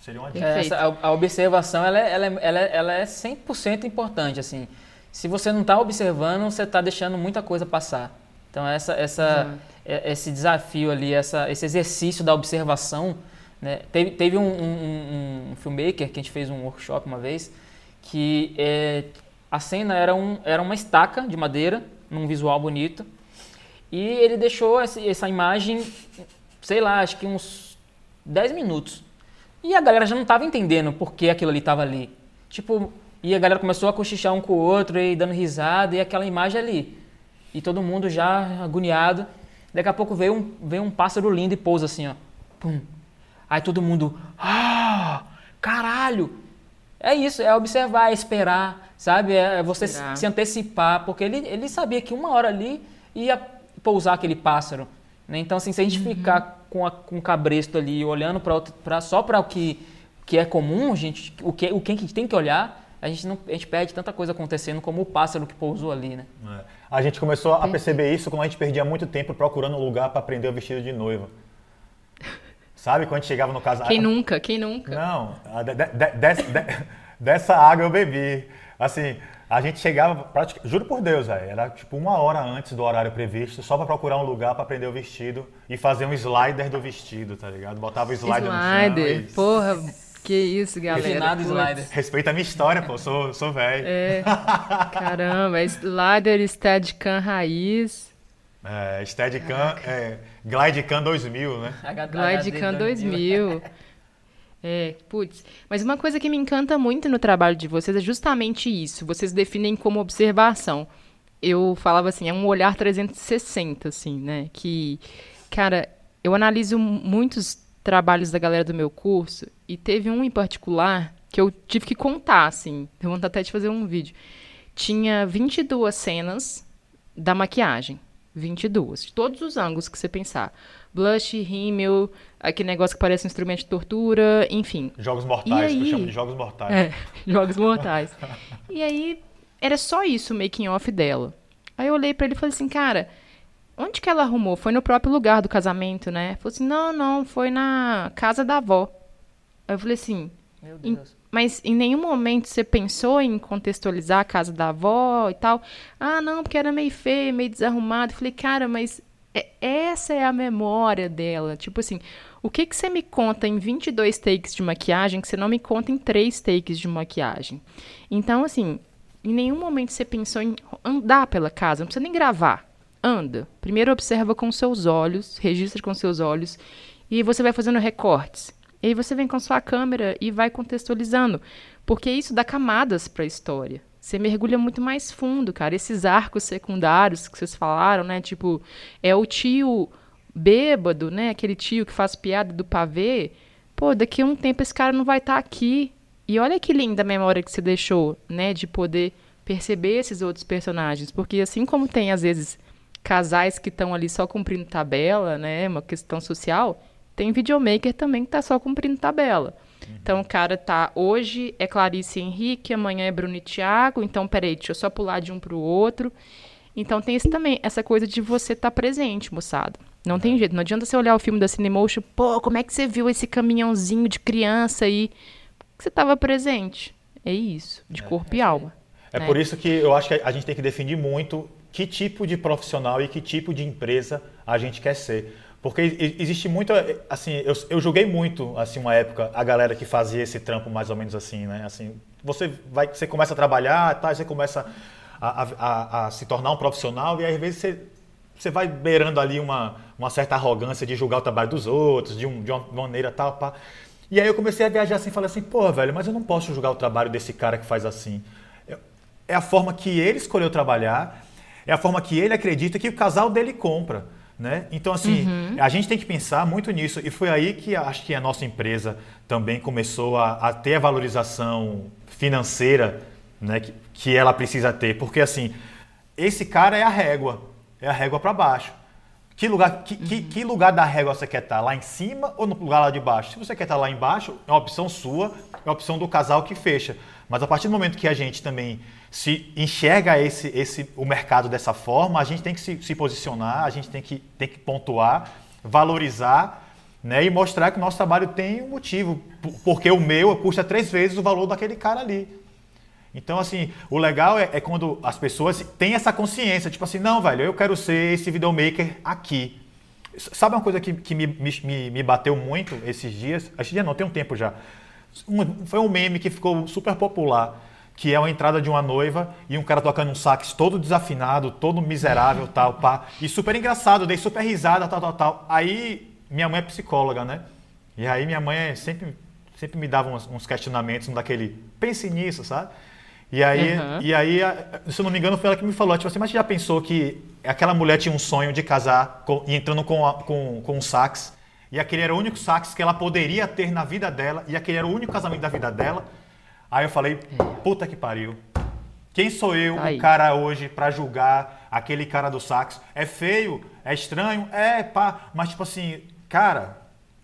S2: Seria uma dica. Essa, a, a, observação, ela, é, ela, é, ela, é, ela é 100% importante, assim. Se você não está observando, você está deixando muita coisa passar. Então, essa, essa, uhum. esse desafio ali, essa, esse exercício da observação. Né? Teve, teve um, um, um, filmmaker que a gente fez um workshop uma vez, que é, a cena era, um, era uma estaca de madeira, num visual bonito, e ele deixou essa, essa imagem, sei lá, acho que uns 10 minutos. E a galera já não estava entendendo por que aquilo ali estava ali. Tipo, e a galera começou a cochichar um com o outro e dando risada, e aquela imagem ali e todo mundo já agoniado. Daqui a pouco veio um, veio um pássaro lindo e pousa assim, ó. Pum. Aí todo mundo, ah, caralho! É isso, é observar, é esperar, sabe? É você esperar. se antecipar, porque ele, ele sabia que uma hora ali ia pousar aquele pássaro. Né? Então, assim, se a gente uhum. ficar com, a, com o cabresto ali, olhando pra, só para o que, que é comum, gente, o que, o que tem que olhar, a gente, não, a gente perde tanta coisa acontecendo como o pássaro que pousou ali, né?
S3: É. A gente começou a perceber isso quando a gente perdia muito tempo procurando um lugar para aprender o vestido de noiva. Sabe, quando a gente chegava no casamento...
S1: Quem nunca? Quem nunca?
S3: Não, de, de, de, dessa água eu bebi. Assim, a gente chegava, praticamente, juro por Deus, véio, era tipo uma hora antes do horário previsto, só para procurar um lugar para aprender o vestido e fazer um slider do vestido, tá ligado? Botava o slider,
S1: slider no chão. E... Porra, que isso, galera.
S2: Refinado slider.
S3: Respeita a minha história, pô. Sou, sou velho.
S1: É. Caramba, slider Steadicam raiz.
S3: É, Steadicam, é, Glidecam 2000, né?
S1: Glidecam 2000. É, putz. Mas uma coisa que me encanta muito no trabalho de vocês é justamente isso. Vocês definem como observação. Eu falava assim, é um olhar 360, assim, né? Que, cara, eu analiso muitos trabalhos da galera do meu curso e teve um em particular que eu tive que contar, assim. Eu vou até de fazer um vídeo. Tinha 22 cenas da maquiagem. 22. De todos os ângulos que você pensar. Blush, rímel, aquele negócio que parece um instrumento de tortura, enfim.
S3: Jogos mortais, aí, eu chamo de jogos mortais.
S1: É, jogos mortais. e aí, era só isso o making off dela. Aí eu olhei para ele e falei assim, cara, Onde que ela arrumou? Foi no próprio lugar do casamento, né? Falou assim: não, não, foi na casa da avó. Aí eu falei assim:
S2: Meu Deus.
S1: Mas em nenhum momento você pensou em contextualizar a casa da avó e tal? Ah, não, porque era meio feio, meio desarrumado. Eu falei, cara, mas é, essa é a memória dela. Tipo assim, o que, que você me conta em 22 takes de maquiagem que você não me conta em 3 takes de maquiagem? Então, assim, em nenhum momento você pensou em andar pela casa, não precisa nem gravar. Anda. Primeiro observa com seus olhos, registra com seus olhos, e você vai fazendo recortes. E aí você vem com sua câmera e vai contextualizando, porque isso dá camadas para a história. Você mergulha muito mais fundo, cara. Esses arcos secundários que vocês falaram, né? Tipo, é o tio bêbado, né? Aquele tio que faz piada do pavê. Pô, daqui a um tempo esse cara não vai estar tá aqui. E olha que linda a memória que você deixou, né? De poder perceber esses outros personagens. Porque assim como tem, às vezes, casais que estão ali só cumprindo tabela, né? Uma questão social, tem videomaker também que está só cumprindo tabela. Então o cara tá. Hoje é Clarice e Henrique, amanhã é Bruno e Thiago. Então, peraí, deixa eu só pular de um pro outro. Então tem esse também, essa coisa de você estar tá presente, moçada. Não tem jeito. Não adianta você olhar o filme da Cinemotion, pô, como é que você viu esse caminhãozinho de criança aí? Porque você estava presente. É isso, de é, corpo é, e alma.
S3: É né? por isso que eu acho que a gente tem que definir muito que tipo de profissional e que tipo de empresa a gente quer ser. Porque existe muito, assim, eu, eu julguei muito, assim, uma época, a galera que fazia esse trampo mais ou menos assim, né? Assim, você vai, você começa a trabalhar, tá? Você começa a, a, a se tornar um profissional e às vezes você, você vai beirando ali uma, uma certa arrogância de julgar o trabalho dos outros, de, um, de uma maneira tal, pá. E aí eu comecei a viajar assim, falei assim, pô, velho, mas eu não posso julgar o trabalho desse cara que faz assim. É a forma que ele escolheu trabalhar, é a forma que ele acredita que o casal dele compra. Né? Então, assim, uhum. a gente tem que pensar muito nisso. E foi aí que acho que a nossa empresa também começou a, a ter a valorização financeira né, que, que ela precisa ter. Porque, assim, esse cara é a régua, é a régua para baixo. Que lugar, que, uhum. que, que, lugar da régua você quer estar? Lá em cima ou no lugar lá de baixo? Se você quer estar lá embaixo, é uma opção sua, é uma opção do casal que fecha. Mas a partir do momento que a gente também se enxerga esse, esse, o mercado dessa forma, a gente tem que se, se posicionar, a gente tem que, tem que pontuar, valorizar né, e mostrar que o nosso trabalho tem um motivo, porque o meu custa três vezes o valor daquele cara ali. Então, assim, o legal é, é, quando as pessoas têm essa consciência, tipo assim, não, velho, eu quero ser esse videomaker aqui. Sabe uma coisa que, que me, me, me bateu muito esses dias? Esses dias não, tem um tempo já. Um, foi um meme que ficou super popular que é uma entrada de uma noiva e um cara tocando um sax todo desafinado, todo miserável, tal, pá. E super engraçado, dei super risada, tal, tal, tal. Aí, minha mãe é psicóloga, né? E aí minha mãe sempre, sempre me dava uns, uns questionamentos, um daquele, pense nisso, sabe? E aí, uhum. e aí, se eu não me engano, foi ela que me falou, tipo assim, mas você já pensou que aquela mulher tinha um sonho de casar com, entrando com, a, com, com um sax, e aquele era o único sax que ela poderia ter na vida dela, e aquele era o único casamento da vida dela, Aí eu falei, puta que pariu. Quem sou eu, o cara hoje, para julgar aquele cara do sax? É feio? É estranho? É, pá. Mas, tipo assim, cara,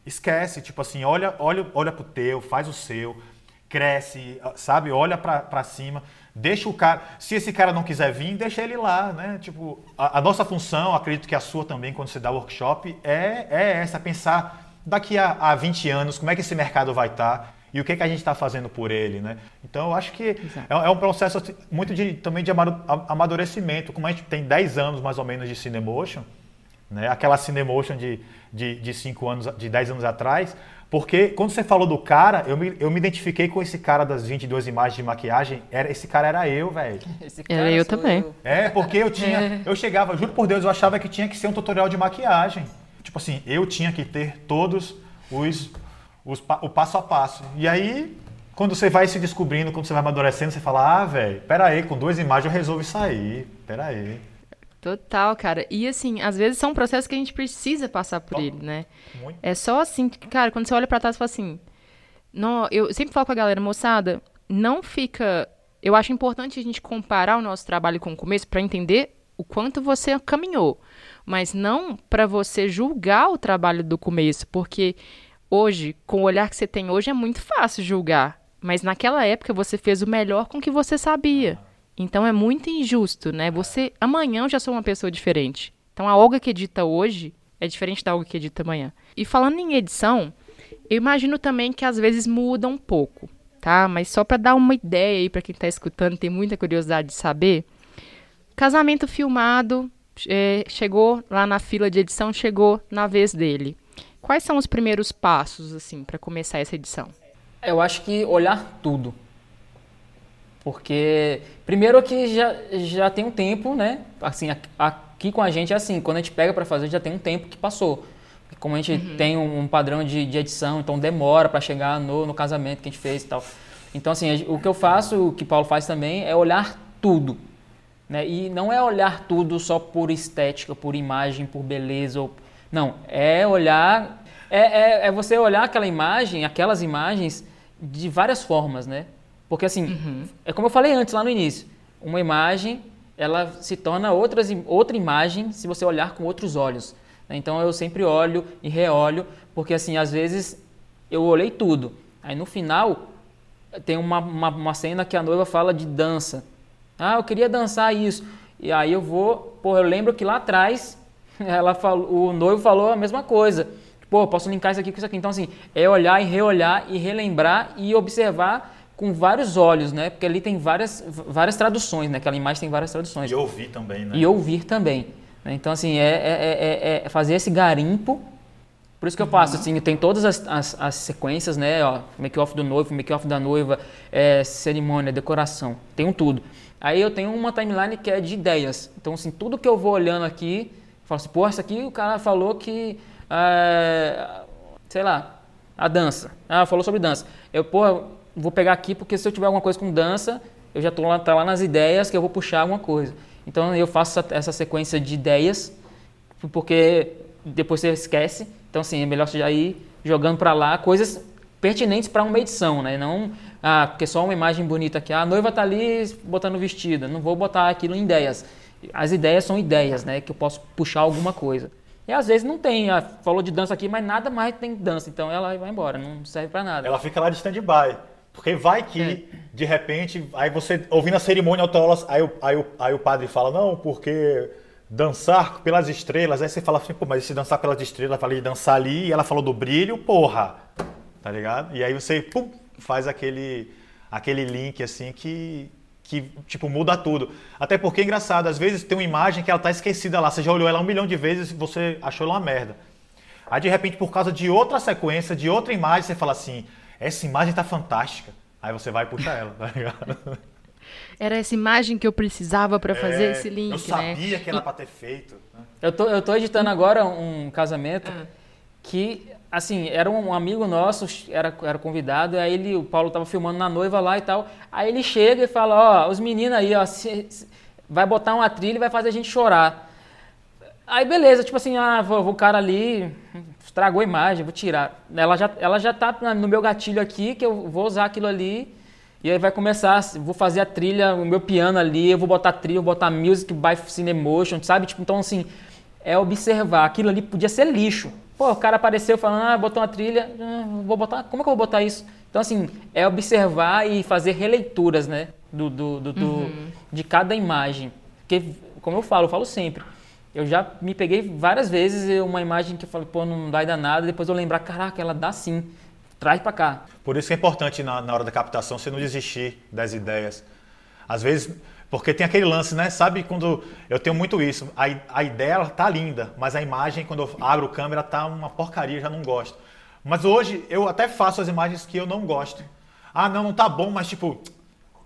S3: esquece. Tipo assim, olha, olha, olha pro teu, faz o seu, cresce, sabe? Olha pra, cima. Deixa o cara. Se esse cara não quiser vir, deixa ele lá, né? Tipo, a, a nossa função, acredito que a sua também, quando você dá workshop, é, é essa: pensar daqui a, a 20 anos, como é que esse mercado vai estar. Tá, e o que, que a gente está fazendo por ele, né? Então, eu acho que é, é, um processo assim, muito de, também de amadurecimento. Como a gente tem 10 anos, mais ou menos, de Cinemotion, né? aquela Cinemotion de, de, de 5 anos, de 10 anos atrás, porque quando você falou do cara, eu me, eu me identifiquei com esse cara das 22 imagens de maquiagem. Era, esse cara era eu, velho.
S1: Era eu também. Eu.
S3: É, porque eu tinha. É. Eu chegava, juro por Deus, eu achava que tinha que ser um tutorial de maquiagem. Tipo assim, eu tinha que ter todos os os, o passo a passo. E aí, quando você vai se descobrindo, quando você vai amadurecendo, você fala, ah, velho, pera aí, com duas imagens eu resolvo sair, pera aí.
S1: Total, cara. E assim, às vezes são processos que a gente precisa passar por oh, ele, né? Muito. É só assim, cara, quando você olha para trás e fala assim, não, eu sempre falo com a galera, moçada, não fica, eu acho importante a gente comparar o nosso trabalho com o começo para entender o quanto você caminhou, mas não para você julgar o trabalho do começo, porque Hoje, com o olhar que você tem hoje, é muito fácil julgar. Mas naquela época você fez o melhor com o que você sabia. Então é muito injusto, né? Você amanhã eu já sou uma pessoa diferente. Então a Olga que edita hoje é diferente da Olga que edita amanhã. E falando em edição, eu imagino também que às vezes muda um pouco, tá? Mas só para dar uma ideia aí para quem está escutando, tem muita curiosidade de saber. Casamento filmado, é, chegou lá na fila de edição, chegou na vez dele. Quais são os primeiros passos assim para começar essa edição?
S2: Eu acho que olhar tudo. Porque, primeiro que já, já tem um tempo, né? Assim, aqui com a gente é assim, quando a gente pega para fazer, já tem um tempo que passou. Como a gente uhum. tem um, um, padrão de, de edição, então demora para chegar no, no casamento que a gente fez e tal. Então, assim, o que eu faço, o que Paulo faz também, é olhar tudo. Né? E não é olhar tudo só por estética, por imagem, por beleza. Ou... Não, é olhar. É, é, é, você olhar aquela imagem, aquelas imagens, de várias formas, né? Porque assim, uhum. é como eu falei antes, lá no início. Uma imagem, ela se torna outras, outra imagem se você olhar com outros olhos. Né? Então eu sempre olho e reolho, porque assim, às vezes eu olhei tudo. Aí no final, tem uma, uma, uma cena que a noiva fala de dança. Ah, eu queria dançar isso. E aí eu vou, pô, eu lembro que lá atrás ela falou, o noivo falou a mesma coisa. Pô, posso linkar isso aqui com isso aqui. Então, assim, é olhar e reolhar e relembrar e observar com vários olhos, né? Porque ali tem várias, várias traduções, né? Aquela imagem tem várias traduções.
S3: E ouvir também, né?
S2: E ouvir também. Né? Então, assim, é, é, é, fazer esse garimpo por isso que eu faço, assim, tem todas as, as, as sequências, né? make-off do noivo, make-off da noiva, é, cerimônia, decoração, tenho tudo. Aí eu tenho uma timeline que é de ideias. Então, assim, tudo que eu vou olhando aqui, eu falo assim, pô, isso aqui o cara falou que, é, sei lá, a dança. Ah, falou sobre dança. Eu, pô, vou pegar aqui porque se eu tiver alguma coisa com dança, eu já estou lá, tá lá nas ideias que eu vou puxar alguma coisa. Então, eu faço essa, essa sequência de ideias, porque depois você esquece então, assim, é melhor você já ir jogando para lá coisas pertinentes para uma edição, né? Não, ah, porque só uma imagem bonita aqui. Ah, a noiva tá ali botando vestido. Não vou botar aquilo em ideias. As ideias são ideias, né? Que eu posso puxar alguma coisa. E às vezes não tem. Ah, falou de dança aqui, mas nada mais tem dança. Então ela vai embora, não serve para nada.
S3: Ela fica lá de stand-by. Porque vai que, é. de repente, aí você, ouvindo a cerimônia autolas, aí, aí, aí, aí o padre fala, não, porque dançar pelas estrelas. Aí você fala assim, pô, mas esse dançar pelas estrelas, eu falei de dançar ali e ela falou do brilho, porra. Tá ligado? E aí você pum, faz aquele, aquele link assim que, que tipo muda tudo. Até porque é engraçado, às vezes tem uma imagem que ela tá esquecida lá, você já olhou ela um milhão de vezes e você achou ela uma merda. Aí de repente por causa de outra sequência, de outra imagem, você fala assim, essa imagem tá fantástica. Aí você vai puxar ela, tá ligado?
S1: Era essa imagem que eu precisava para fazer é, esse link,
S3: Eu
S1: né?
S3: sabia né? que era para ter feito. Né?
S2: Eu, tô, eu tô editando agora um casamento ah. que, assim, era um amigo nosso, era, era convidado, aí ele, o Paulo tava filmando na noiva lá e tal. Aí ele chega e fala, ó, os meninos aí, ó, se, se, vai botar uma trilha e vai fazer a gente chorar. Aí beleza, tipo assim, ah, vou, vou o cara ali estragou a imagem, vou tirar. Ela já, ela já tá no meu gatilho aqui, que eu vou usar aquilo ali e aí vai começar, vou fazer a trilha, o meu piano ali, eu vou botar trilha, vou botar music by Cinemotion, sabe? Tipo, então assim, é observar. Aquilo ali podia ser lixo. Pô, o cara apareceu falando, ah, botou uma trilha, ah, vou botar, como é que eu vou botar isso? Então assim, é observar e fazer releituras, né? Do, do, do, do uhum. de cada imagem. Porque, como eu falo, eu falo sempre. Eu já me peguei várias vezes uma imagem que eu falei, pô, não dá nada, depois eu lembrar, caraca, ela dá sim traz para cá.
S3: Por isso que é importante na, na hora da captação você não desistir das ideias. Às vezes, porque tem aquele lance, né? Sabe quando eu tenho muito isso, a, a ideia tá linda, mas a imagem quando eu abro a câmera tá uma porcaria, já não gosto. Mas hoje eu até faço as imagens que eu não gosto. Ah, não, não tá bom, mas tipo,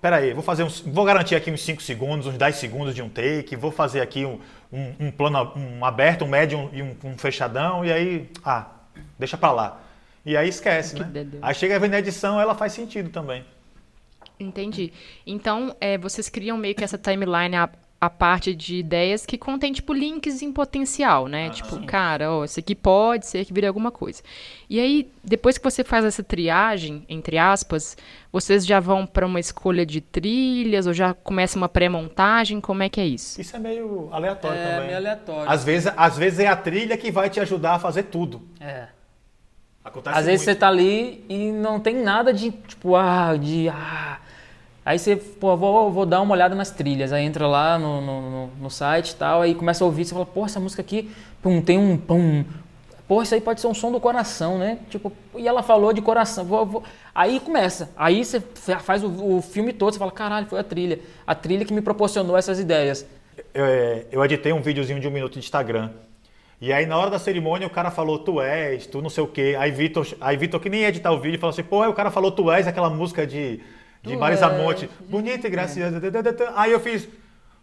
S3: pera aí, vou fazer uns, vou garantir aqui uns 5 segundos, uns 10 segundos de um take, vou fazer aqui um, um, um plano um aberto, um médio e um, um fechadão e aí, ah, deixa para lá. E aí esquece, que né? Dedeu. Aí chega a ver na edição, ela faz sentido também.
S1: Entendi. Então, é, vocês criam meio que essa timeline a, a parte de ideias que contém, tipo, links em potencial, né? tipo, sim. cara, ó, isso aqui pode ser que vire alguma coisa. E aí, depois que você faz essa triagem, entre aspas, vocês já vão para uma escolha de trilhas ou já começa uma pré-montagem? Como é que é isso?
S3: Isso é meio aleatório
S2: é,
S3: também.
S2: É meio aleatório.
S3: Às vezes, às vezes é a trilha que vai te ajudar a fazer tudo.
S2: É. Acontece Às vezes muito. você tá ali e não tem nada de tipo, ah, de ah. Aí você, pô, vou, vou dar uma olhada nas trilhas. Aí entra lá no, no, no site e tal, aí começa a ouvir, você fala, pô, essa música aqui, pum, tem um pum. Pô, isso aí pode ser um som do coração, né? Tipo, e ela falou de coração. Vou, vou. Aí começa. Aí você faz o, o, filme todo, você fala, caralho, foi a trilha. A trilha que me proporcionou essas ideias.
S3: Eu, é, eu editei um videozinho de um minuto de Instagram. E aí na hora da cerimônia o cara falou, tu és, tu não sei o quê. Aí Vitor, aí Vitor que nem ia editar o vídeo, falou assim, porra, o cara falou tu és, aquela música de, de Marisa Monte. Bonita e graciosa. Aí eu fiz,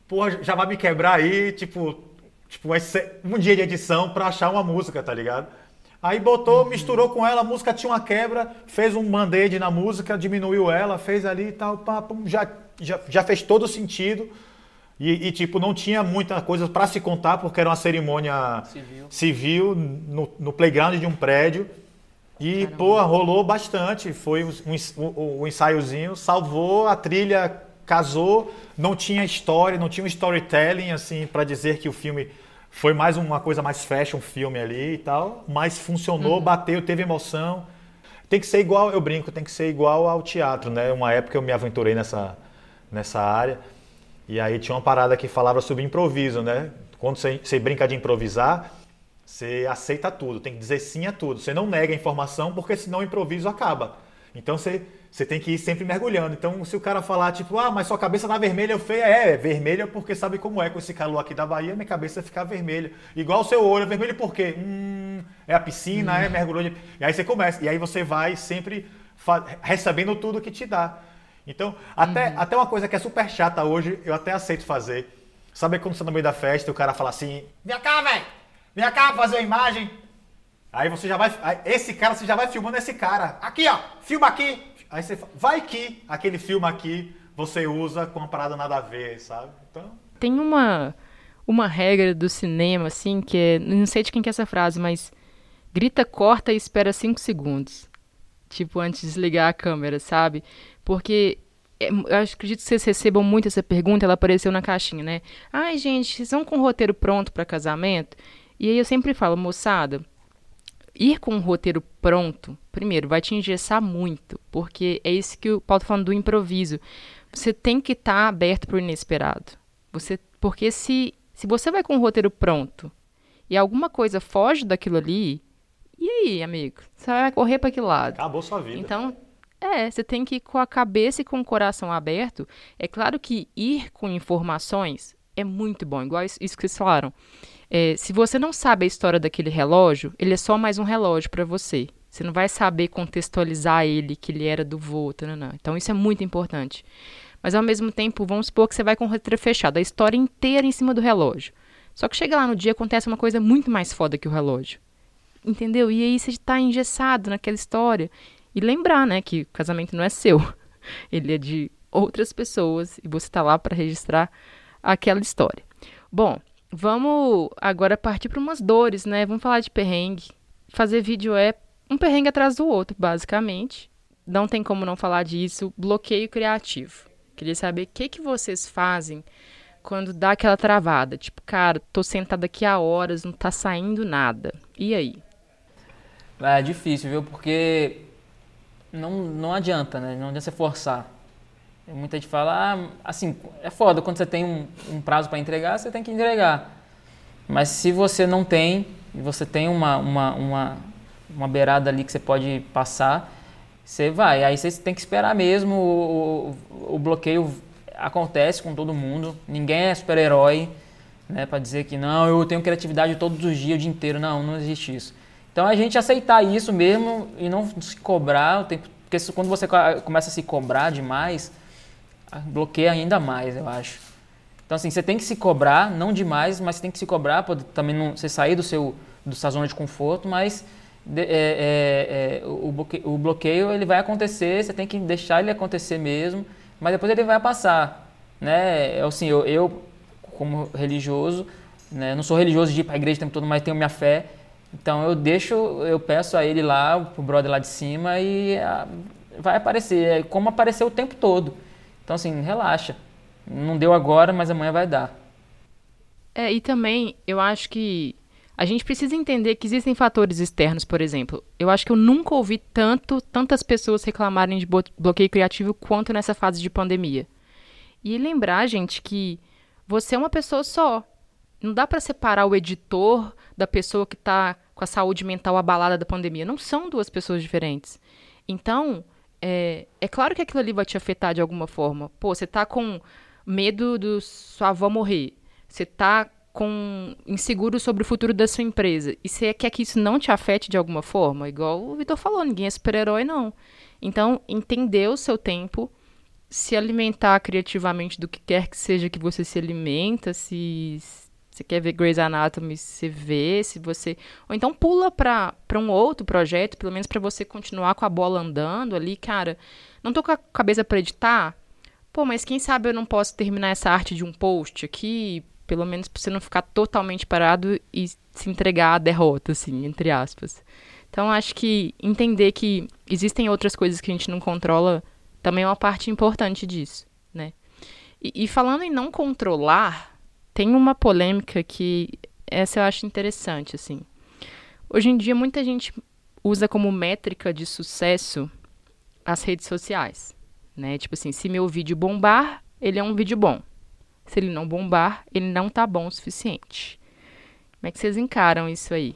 S3: porra, já vai me quebrar aí, tipo, tipo um dia de edição pra achar uma música, tá ligado? Aí botou, uhum. misturou com ela, a música tinha uma quebra, fez um band-aid na música, diminuiu ela, fez ali e tal, pá, pum, já, já, já fez todo sentido. E, e, tipo, não tinha muita coisa para se contar, porque era uma cerimônia civil, civil no, no playground de um prédio. E, Caramba. pô, rolou bastante. Foi um, um, um, ensaiozinho, salvou, a trilha casou, não tinha história, não tinha um storytelling, assim, para dizer que o filme foi mais uma coisa mais fashion filme ali e tal, mas funcionou, uhum. bateu, teve emoção. Tem que ser igual, eu brinco, tem que ser igual ao teatro, né? Uma época eu me aventurei nessa, nessa área e aí tinha uma parada que falava sobre improviso, né? Quando você, você brinca de improvisar, você aceita tudo, tem que dizer sim a tudo. Você não nega a informação porque senão o improviso acaba. Então você você tem que ir sempre mergulhando. Então, se o cara falar, tipo, ah, mas sua cabeça tá vermelha, eu feia, é, é vermelha porque sabe como é com esse calor aqui da Bahia, minha cabeça fica vermelha. Igual o seu olho, é vermelho por quê? Hum, é a piscina, hum. é mergulhou. De... E aí você começa, e aí você vai sempre recebendo tudo que te dá. Então, até, uhum. até uma coisa que é super chata hoje, eu até aceito fazer. Sabe quando você tá no meio da festa e o cara fala assim, vem cá, velho, vem cá fazer uma imagem. Aí você já vai, esse cara, você já vai filmando esse cara. Aqui, ó, filma aqui, Aí você vai que aquele filme aqui você usa com uma parada nada a ver, sabe? Então...
S1: Tem uma, uma regra do cinema, assim, que é. Não sei de quem que é essa frase, mas. Grita, corta e espera cinco segundos. Tipo, antes de desligar a câmera, sabe? Porque é, eu acredito que vocês recebam muito essa pergunta, ela apareceu na caixinha, né? Ai, gente, vocês vão com o roteiro pronto para casamento? E aí eu sempre falo, moçada, ir com um roteiro pronto, primeiro, vai te engessar muito, porque é isso que o Paulo tá falando do improviso. Você tem que estar tá aberto para o inesperado. Você, porque se, se você vai com um roteiro pronto e alguma coisa foge daquilo ali, e aí, amigo? Você vai correr para que lado?
S3: Acabou sua vida.
S1: Então, é, você tem que ir com a cabeça e com o coração aberto. É claro que ir com informações é muito bom, igual isso que vocês falaram. É, se você não sabe a história daquele relógio, ele é só mais um relógio para você. Você não vai saber contextualizar ele, que ele era do vô, não. Então isso é muito importante. Mas ao mesmo tempo, vamos supor que você vai com o roteiro fechado, a história inteira em cima do relógio. Só que chega lá no dia acontece uma coisa muito mais foda que o relógio. Entendeu? E aí você está engessado naquela história. E lembrar, né, que o casamento não é seu. Ele é de outras pessoas e você está lá para registrar aquela história. Bom, Vamos agora partir para umas dores, né? Vamos falar de perrengue. Fazer vídeo é um perrengue atrás do outro, basicamente. Não tem como não falar disso. Bloqueio criativo. Queria saber o que, que vocês fazem quando dá aquela travada. Tipo, cara, tô sentada aqui há horas, não tá saindo nada. E aí?
S2: É difícil, viu? Porque não, não adianta, né? Não adianta você forçar. Muita gente fala, ah, assim, é foda, quando você tem um, um prazo para entregar, você tem que entregar. Mas se você não tem, e você tem uma, uma, uma, uma beirada ali que você pode passar, você vai. Aí você tem que esperar mesmo, o, o, o bloqueio acontece com todo mundo, ninguém é super-herói, né, para dizer que não, eu tenho criatividade todos os dias, o dia inteiro. Não, não existe isso. Então a gente aceitar isso mesmo e não se cobrar o tempo, porque quando você começa a se cobrar demais, bloqueia ainda mais, eu acho. Então, assim, você tem que se cobrar, não demais, mas você tem que se cobrar, pode também não você sair do seu do sua zona de conforto, mas de, é, é, é, o, bloqueio, o, bloqueio, ele vai acontecer, você tem que deixar ele acontecer mesmo, mas depois ele vai passar, né? É assim, eu, eu como religioso, né, não sou religioso de ir para a igreja o tempo todo, mas tenho minha fé, então eu deixo, eu peço a ele lá, pro brother lá de cima e a, vai aparecer, é como apareceu o tempo todo. Então, assim, relaxa. Não deu agora, mas amanhã vai dar.
S1: É, e também eu acho que a gente precisa entender que existem fatores externos, por exemplo. Eu acho que eu nunca ouvi tanto, tantas pessoas reclamarem de bloqueio criativo quanto nessa fase de pandemia. E lembrar, gente, que você é uma pessoa só. Não dá para separar o editor da pessoa que está com a saúde mental abalada da pandemia. Não são duas pessoas diferentes. Então, é, é claro que aquilo ali vai te afetar de alguma forma. Pô, você tá com medo do sua avó morrer. Você tá com inseguro sobre o futuro da sua empresa. E você quer que isso não te afete de alguma forma? Igual o Vitor falou, ninguém é super-herói, não. Então, entender o seu tempo, se alimentar criativamente do que quer que seja que você se alimenta, se você quer ver Grey's Anatomy, você vê, se você... Ou então pula para um outro projeto, pelo menos para você continuar com a bola andando ali, cara. Não tô com a cabeça para editar? Pô, mas quem sabe eu não posso terminar essa arte de um post aqui, pelo menos para você não ficar totalmente parado e se entregar à derrota, assim, entre aspas. Então, acho que entender que existem outras coisas que a gente não controla também é uma parte importante disso, né? E, e falando em não controlar, tem uma polêmica que essa eu acho interessante, assim. Hoje em dia, muita gente usa como métrica de sucesso as redes sociais, né? Tipo assim, se meu vídeo bombar, ele é um vídeo bom. Se ele não bombar, ele não tá bom o suficiente. Como é que vocês encaram isso aí?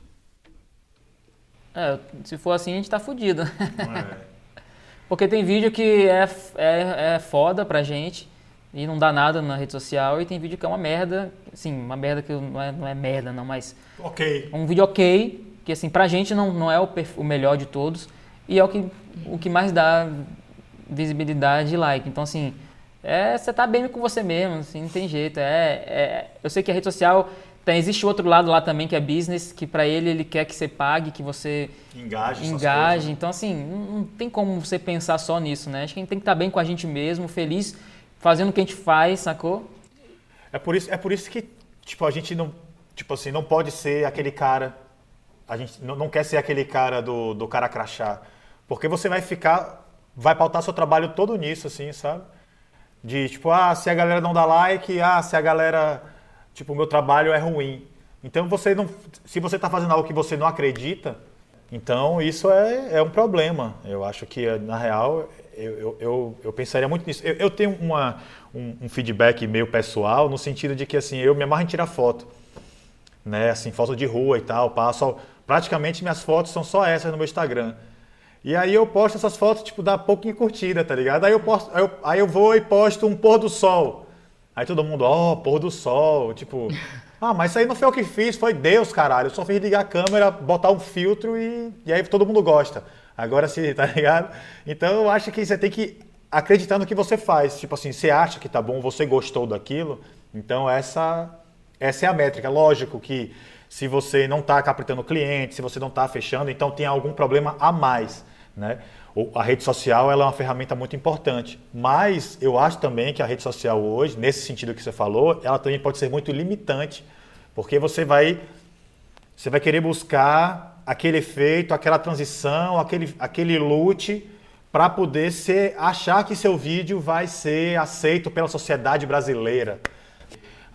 S2: É, se for assim, a gente tá fudido. É. Porque tem vídeo que é, é, é foda pra gente e não dá nada na rede social, e tem vídeo que é uma merda, assim, uma merda que não é, não é merda, não, mas.
S3: Ok.
S2: Um vídeo ok, que assim, pra gente não, não é o, o melhor de todos, e é o que, o que mais dá visibilidade e like. Então, assim, é, você tá bem com você mesmo, assim, não tem jeito. É, é, eu sei que a rede social tem, existe outro lado lá também que é business, que para ele ele quer que você pague, que você
S3: engaje.
S2: engaje. Então, assim, não, não, tem como você pensar só nisso, né? Acho que a gente tem que estar tá bem com a gente mesmo, feliz, fazendo o que a gente faz, sacou?
S3: É por isso, é por isso que, tipo, a gente não, tipo assim, não pode ser aquele cara, a gente não, não quer ser aquele cara do, do cara crachá, porque você vai ficar, vai pautar seu trabalho todo nisso, assim, sabe? De, tipo, ah, se a galera não dá like, ah, se a galera tipo, o meu trabalho é ruim. Então, você não, se você está fazendo algo que você não acredita, então isso é, é um problema. Eu acho que, na real, eu, eu, eu, pensaria muito nisso. Eu, eu tenho uma, um, um, feedback meio pessoal, no sentido de que, assim, eu me amarro em tirar foto. Né? Assim, foto de rua e tal, passo... Praticamente minhas fotos são só essas no meu Instagram. E aí eu posto essas fotos, tipo, dá pouquinho curtida, tá ligado? Aí eu, posto, aí eu, aí eu vou e posto um pôr do sol. Aí todo mundo, ó, oh, pôr do sol, tipo, ah, mas isso aí não foi eu que fiz, foi Deus, caralho. Eu só fiz ligar a câmera, botar um filtro e, e aí todo mundo gosta. Agora sim, tá ligado? Então eu acho que você tem que acreditar no que você faz. Tipo assim, você acha que tá bom, você gostou daquilo, então essa, essa é a métrica. Lógico que se você não está captando cliente, se você não está fechando, então tem algum problema a mais, né? a rede social ela é uma ferramenta muito importante, mas eu acho também que a rede social hoje, nesse sentido que você falou, ela também pode ser muito limitante, porque você vai você vai querer buscar aquele efeito, aquela transição, aquele aquele loot para poder ser achar que seu vídeo vai ser aceito pela sociedade brasileira.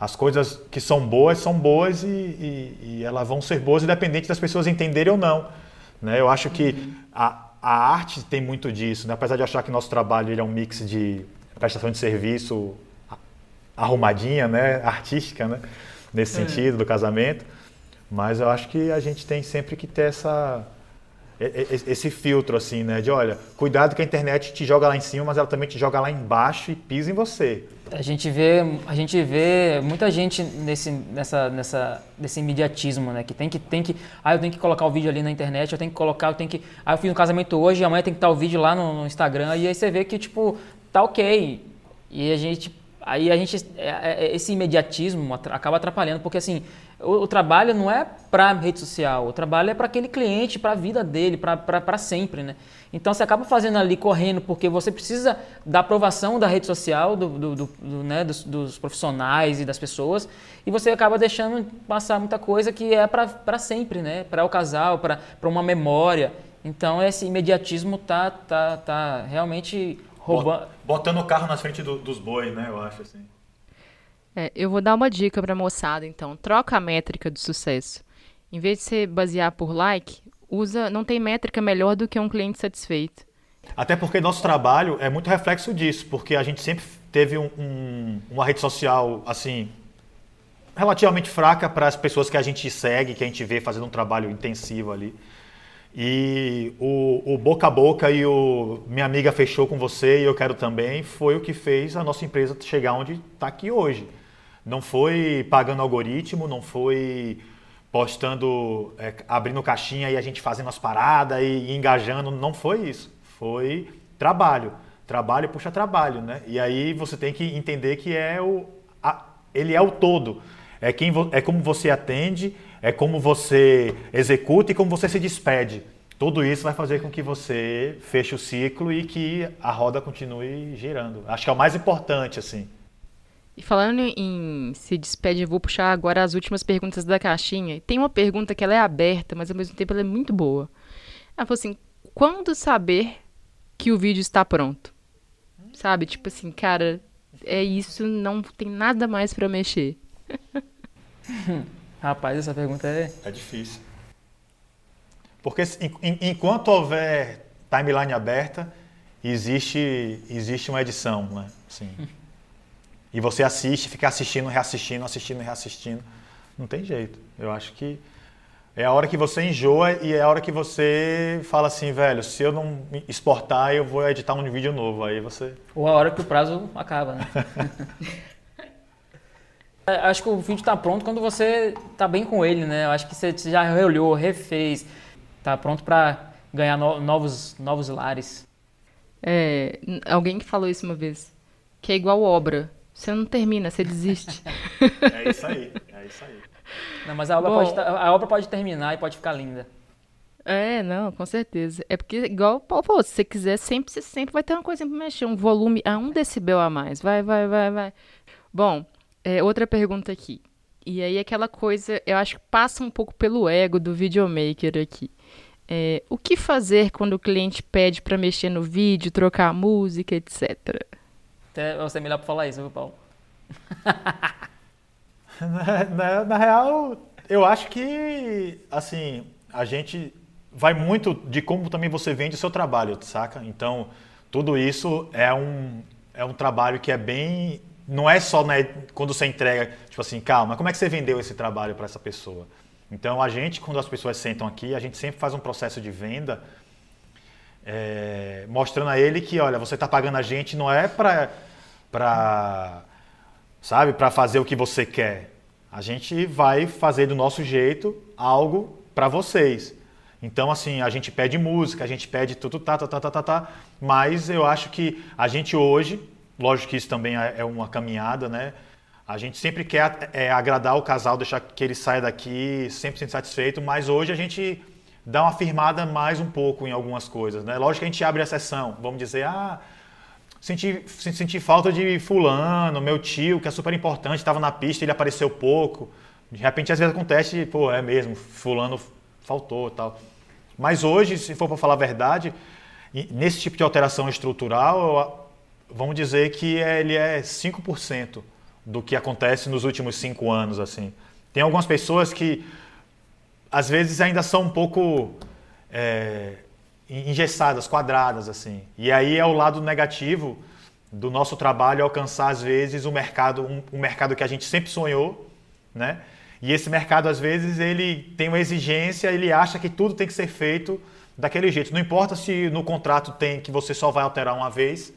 S3: As coisas que são boas são boas e, e, e elas vão ser boas independente das pessoas entenderem ou não. Né? Eu acho que a, a arte tem muito disso, né? apesar de achar que nosso trabalho ele é um mix de prestação de serviço arrumadinha, né? artística, né? nesse é. sentido do casamento, mas eu acho que a gente tem sempre que ter essa esse filtro assim, né? De olha, cuidado que a internet te joga lá em cima, mas ela também te joga lá embaixo e pisa em você.
S2: A gente vê, a gente vê muita gente nesse, nessa, nessa, nesse imediatismo, né? Que tem que, tem que, ah, eu tenho que colocar o vídeo ali na internet, eu tenho que colocar, eu tenho que, ah, eu fiz um casamento hoje, amanhã tem que estar o vídeo lá no, no Instagram e aí você vê que tipo tá ok e a gente, aí a gente, é, é, esse imediatismo acaba atrapalhando porque assim o, o trabalho não é para rede social, o trabalho é para aquele cliente, para a vida dele, para sempre, né? Então você acaba fazendo ali correndo porque você precisa da aprovação da rede social, do, do, do, do né, dos, dos, profissionais e das pessoas, e você acaba deixando passar muita coisa que é para sempre, né? Para o casal, para uma memória. Então esse imediatismo tá, tá, tá realmente roubando.
S3: Botando o carro na frente dos bois, né? Eu acho assim.
S1: É, eu vou dar uma dica para moçada, então. Troca a métrica do sucesso. Em vez de você basear por like, usa, não tem métrica melhor do que um cliente satisfeito.
S3: Até porque nosso trabalho é muito reflexo disso, porque a gente sempre teve um, um, uma rede social assim relativamente fraca para as pessoas que a gente segue, que a gente vê fazendo um trabalho intensivo ali. E o, o, boca a boca e o minha amiga fechou com você e eu quero também foi o que fez a nossa empresa chegar onde está aqui hoje. Não foi pagando algoritmo, não foi postando, é, abrindo caixinha e a gente fazendo as paradas e, e engajando. Não foi isso. Foi trabalho. trabalho puxa trabalho, né? E aí você tem que entender que é o, a, ele é o todo. É, quem, é como você atende, é como você executa e como você se despede. Tudo isso vai fazer com que você feche o ciclo e que a roda continue girando. Acho que é o mais importante, assim.
S1: E falando em se despede, eu vou puxar agora as últimas perguntas da caixinha. Tem uma pergunta que ela é aberta, mas ao mesmo tempo ela é muito boa. Ela falou assim: quando saber que o vídeo está pronto? Sabe? Tipo assim, cara, é isso, não tem nada mais para mexer.
S2: Rapaz, essa pergunta é.
S3: É difícil. Porque enquanto houver timeline aberta, existe, existe uma edição, né? Sim. E você assiste, fica assistindo, reassistindo, assistindo, reassistindo. Não tem jeito. Eu acho que é a hora que você enjoa e é a hora que você fala assim, velho, se eu não exportar, eu vou editar um vídeo novo. Aí você.
S2: Ou a hora que o prazo acaba, né? acho que o vídeo está pronto quando você está bem com ele, né? Eu acho que você já reolhou, refez, Tá pronto para ganhar no, novos, novos lares.
S1: É, alguém que falou isso uma vez, que é igual obra. Você não termina, você desiste.
S3: é isso aí, é isso aí.
S2: Não, mas a obra, Bom, pode, a obra pode terminar e pode ficar linda.
S1: É, não, com certeza. É porque, igual o Paulo falou, se você quiser, sempre, você sempre vai ter uma coisa para mexer, um volume a um decibel a mais. Vai, vai, vai, vai. Bom, é, outra pergunta aqui. E aí aquela coisa, eu acho que passa um pouco pelo ego do videomaker aqui. É, o que fazer quando o cliente pede para mexer no vídeo, trocar a música, etc.
S2: Até você é melhor para falar isso, viu, Paulo?
S3: na, na, na, real, eu acho que, assim, a gente vai muito de como também você vende o seu trabalho, saca? Então, tudo isso é um, é um trabalho que é bem. Não é só né, quando você entrega, tipo assim, calma, como é que você vendeu esse trabalho para essa pessoa? Então, a gente, quando as pessoas sentam aqui, a gente sempre faz um processo de venda é, mostrando a ele que, olha, você está pagando a gente não é para, sabe, para fazer o que você quer. A gente vai fazer do nosso jeito algo para vocês. Então, assim, a gente pede música, a gente pede tudo, tá, tá, tá, tá, tá, tá, mas eu acho que a gente hoje, lógico que isso também é, é uma caminhada, né? A gente sempre quer é, agradar o casal, deixar que ele saia daqui sempre satisfeito, mas hoje a gente dá uma firmada mais um pouco em algumas coisas. Né? Lógico que a gente abre a sessão, vamos dizer, ah, senti, senti falta de fulano, meu tio, que é super importante, estava na pista, ele apareceu pouco. De repente, às vezes acontece, pô, é mesmo, fulano faltou tal. Mas hoje, se for para falar a verdade, nesse tipo de alteração estrutural, vamos dizer que ele é 5% do que acontece nos últimos cinco anos. assim. Tem algumas pessoas que às vezes ainda são um pouco é, engessadas, quadradas assim. E aí é o lado negativo do nosso trabalho alcançar às vezes o mercado, um, um, mercado que a gente sempre sonhou, né? E esse mercado às vezes ele tem uma exigência, ele acha que tudo tem que ser feito daquele jeito. Não importa se no contrato tem que você só vai alterar uma vez,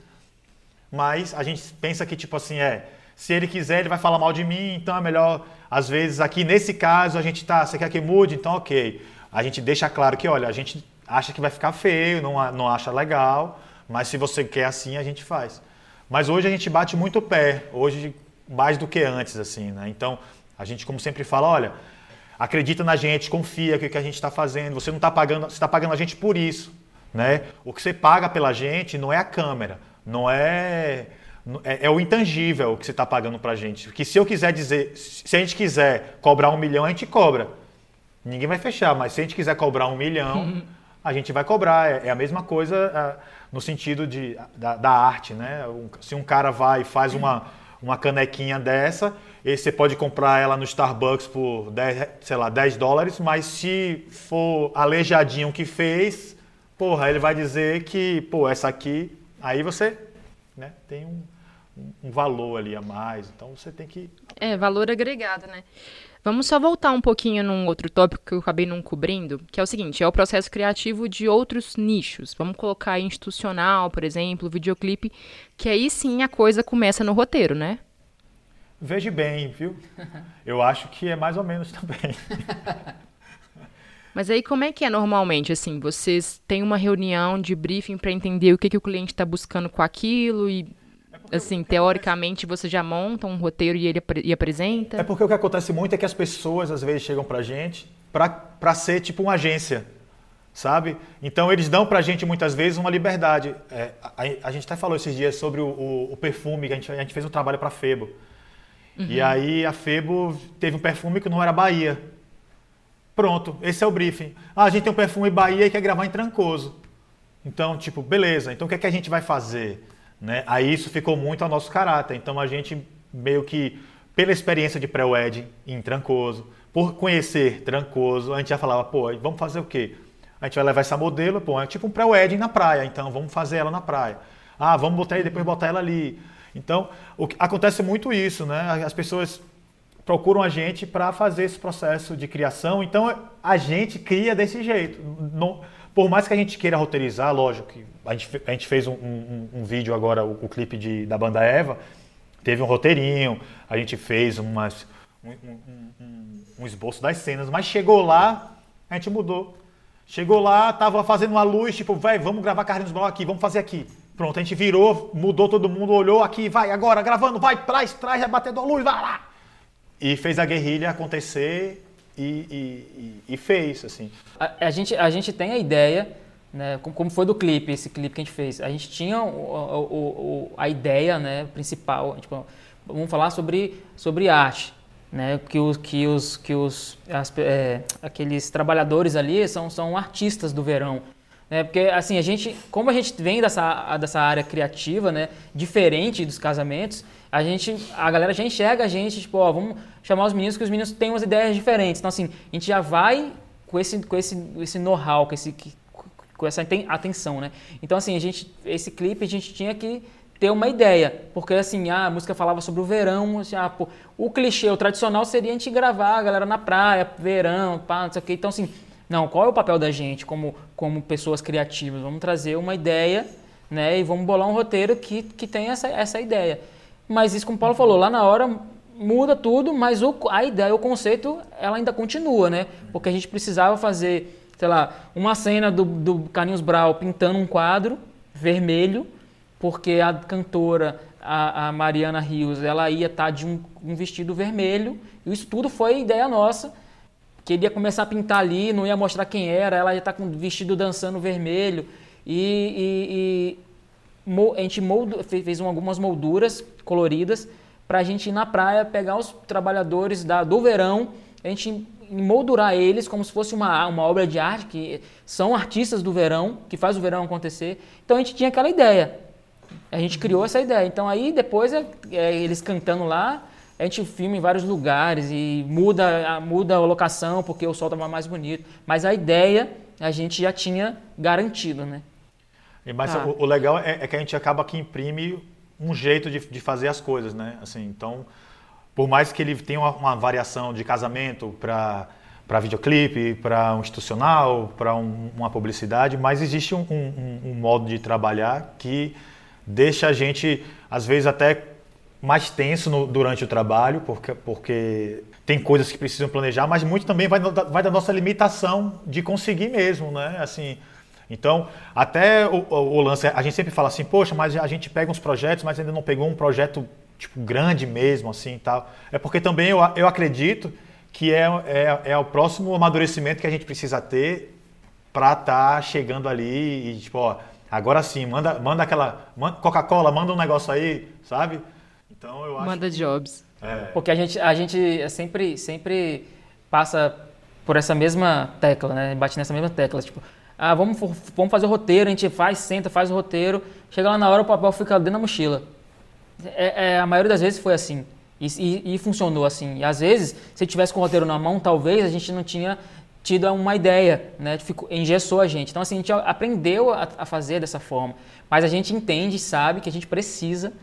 S3: mas a gente pensa que tipo assim é se ele quiser, ele vai falar mal de mim, então é melhor, às vezes, aqui nesse caso, a gente tá, você quer que mude? Então, ok. A gente deixa claro que, olha, a gente acha que vai ficar feio, não, não acha legal, mas se você quer assim, a gente faz. Mas hoje a gente bate muito o pé, hoje mais do que antes, assim, né? Então, a gente, como sempre fala, olha, acredita na gente, confia que o que a gente está fazendo, você não está pagando, você está pagando a gente por isso, né? O que você paga pela gente não é a câmera, não é é, é, o intangível que você está pagando para a gente. Que se eu quiser dizer, se a gente quiser cobrar um milhão, a gente cobra. Ninguém vai fechar, mas se a gente quiser cobrar um milhão, a gente vai cobrar. É, é a mesma coisa é, no sentido de, da, da arte, né? se um cara vai e faz uma, uma canequinha dessa, você pode comprar ela no Starbucks por 10, sei lá, 10 dólares, mas se for aleijadinho que fez, porra, ele vai dizer que, pô, essa aqui, aí você né, tem um, um valor ali a mais. Então você tem que.
S1: É, valor agregado, né? Vamos só voltar um pouquinho num outro tópico que eu acabei não cobrindo, que é o seguinte: é o processo criativo de outros nichos. Vamos colocar institucional, por exemplo, videoclipe, que aí sim a coisa começa no roteiro, né?
S3: Veja bem, viu? Eu acho que é mais ou menos também.
S1: Mas aí como é que é normalmente, assim, vocês têm uma reunião de briefing para entender o que, que o cliente está buscando com aquilo e, assim, teoricamente você já monta um roteiro e ele ap e apresenta?
S3: É porque o que acontece muito é que as pessoas às vezes chegam pra gente para ser tipo uma agência, sabe? Então eles dão pra gente muitas vezes uma liberdade. É, a, a, gente até falou esses dias sobre o, o, o perfume, que a gente, a gente fez um trabalho para Febo. Uhum. E aí a Febo teve um perfume que não era Bahia. Pronto, esse é o briefing. Ah, a gente tem um perfume Bahia e quer gravar em Trancoso. Então, tipo, beleza, então o que é que a gente vai fazer? Né? Aí isso ficou muito ao nosso caráter. Então a gente meio que, pela experiência de pré-wedding em Trancoso, por conhecer Trancoso, a gente já falava, pô, vamos fazer o quê? A gente vai levar essa modelo, pô, é tipo um pré-wedding na praia, então vamos fazer ela na praia. Ah, vamos botar e depois botar ela ali. Então, que, acontece muito isso, né? As pessoas procuram a gente para fazer esse processo de criação. Então a gente cria desse jeito. Não, por mais que a gente queira roteirizar, lógico que a gente, a gente fez um, um, um vídeo agora, o, o clipe de, da banda Eva, teve um roteirinho, a gente fez umas, um, um, esboço das cenas, mas chegou lá, a gente mudou. Chegou lá, tava fazendo uma luz, tipo, vai, vamos gravar Carlinhos Brown aqui, vamos fazer aqui. Pronto, a gente virou, mudou todo mundo, olhou aqui, vai, agora, gravando, vai, traz, traz, é batendo a luz, vai lá. E fez a guerrilha acontecer e, e, e fez, assim.
S2: A, a, gente, a gente tem a ideia, né, como foi do clipe, esse clipe que a gente fez. A gente tinha o, o, o, a ideia né, principal, tipo, vamos falar sobre, sobre arte. Né, que os, que os, que os as, é, aqueles trabalhadores ali são, são artistas do verão. Né, porque assim, a gente, como a gente vem dessa, dessa área criativa, né, diferente dos casamentos, a gente, a galera já enxerga a gente, tipo, ó, vamos chamar os meninos que os meninos têm umas ideias diferentes. Então, assim, a gente já vai com esse, com esse, esse know-how, com, esse, com essa atenção, né? Então, assim, a gente, esse clipe a gente tinha que ter uma ideia, porque assim, a música falava sobre o verão, assim, ah, pô, o clichê, o tradicional seria a gente gravar a galera na praia, verão, pá, não sei o quê. Então, assim, não, qual é o papel da gente como, como pessoas criativas? Vamos trazer uma ideia, né, e vamos bolar um roteiro que, que tem essa, essa ideia. Mas isso, como o Paulo falou, lá na hora muda tudo, mas o, a ideia, o conceito, ela ainda continua, né? Porque a gente precisava fazer, sei lá, uma cena do, do Carlinhos Brau pintando um quadro vermelho, porque a cantora, a, a Mariana Rios, ela ia estar tá de um, um, vestido vermelho. E isso tudo foi ideia nossa, que ele ia começar a pintar ali, não ia mostrar quem era, ela ia estar tá com o vestido dançando vermelho. E, e, e a gente moldu, fez algumas molduras coloridas para a gente ir na praia, pegar os trabalhadores da, do verão, a gente moldurar eles como se fosse uma, uma obra de arte, que são artistas do verão, que faz o verão acontecer. Então a gente tinha aquela ideia. A gente criou essa ideia. Então aí depois é, é, eles cantando lá, a gente filma em vários lugares e muda, muda a locação porque o sol estava mais bonito. Mas a ideia a gente já tinha garantido, né?
S3: Mas ah. o, o, legal é, é, que a gente acaba que imprime um jeito de, de, fazer as coisas, né? Assim, então, por mais que ele tenha uma, uma variação de casamento para para videoclipe, para um institucional, para um, uma publicidade, mas existe um, um, um, modo de trabalhar que deixa a gente, às vezes, até mais tenso no, durante o trabalho, porque, porque tem coisas que precisam planejar, mas muito também vai, vai da nossa limitação de conseguir mesmo, né? Assim, então, até o, o, lance, a gente sempre fala assim, poxa, mas a gente pega uns projetos, mas ainda não pegou um projeto tipo grande mesmo, assim, tal. É porque também eu, eu acredito que é, é, é o próximo amadurecimento que a gente precisa ter para estar tá chegando ali e tipo, ó, agora sim, manda, manda aquela, Coca-Cola, manda um negócio aí, sabe?
S1: Então eu acho. Manda jobs.
S2: É. Porque a gente, a gente sempre, sempre passa por essa mesma tecla, né? Bate nessa mesma tecla, tipo, ah, vamos, vamos fazer o roteiro, a gente faz, senta, faz o roteiro. Chega lá na hora, o papel fica dentro da mochila. É, é, a maioria das vezes foi assim. E, e, e, funcionou assim. E às vezes, se tivesse com o roteiro na mão, talvez a gente não tinha tido uma ideia, né? Ficou, engessou a gente. Então, assim, a gente aprendeu a, a fazer dessa forma. Mas a gente entende e sabe que a gente precisa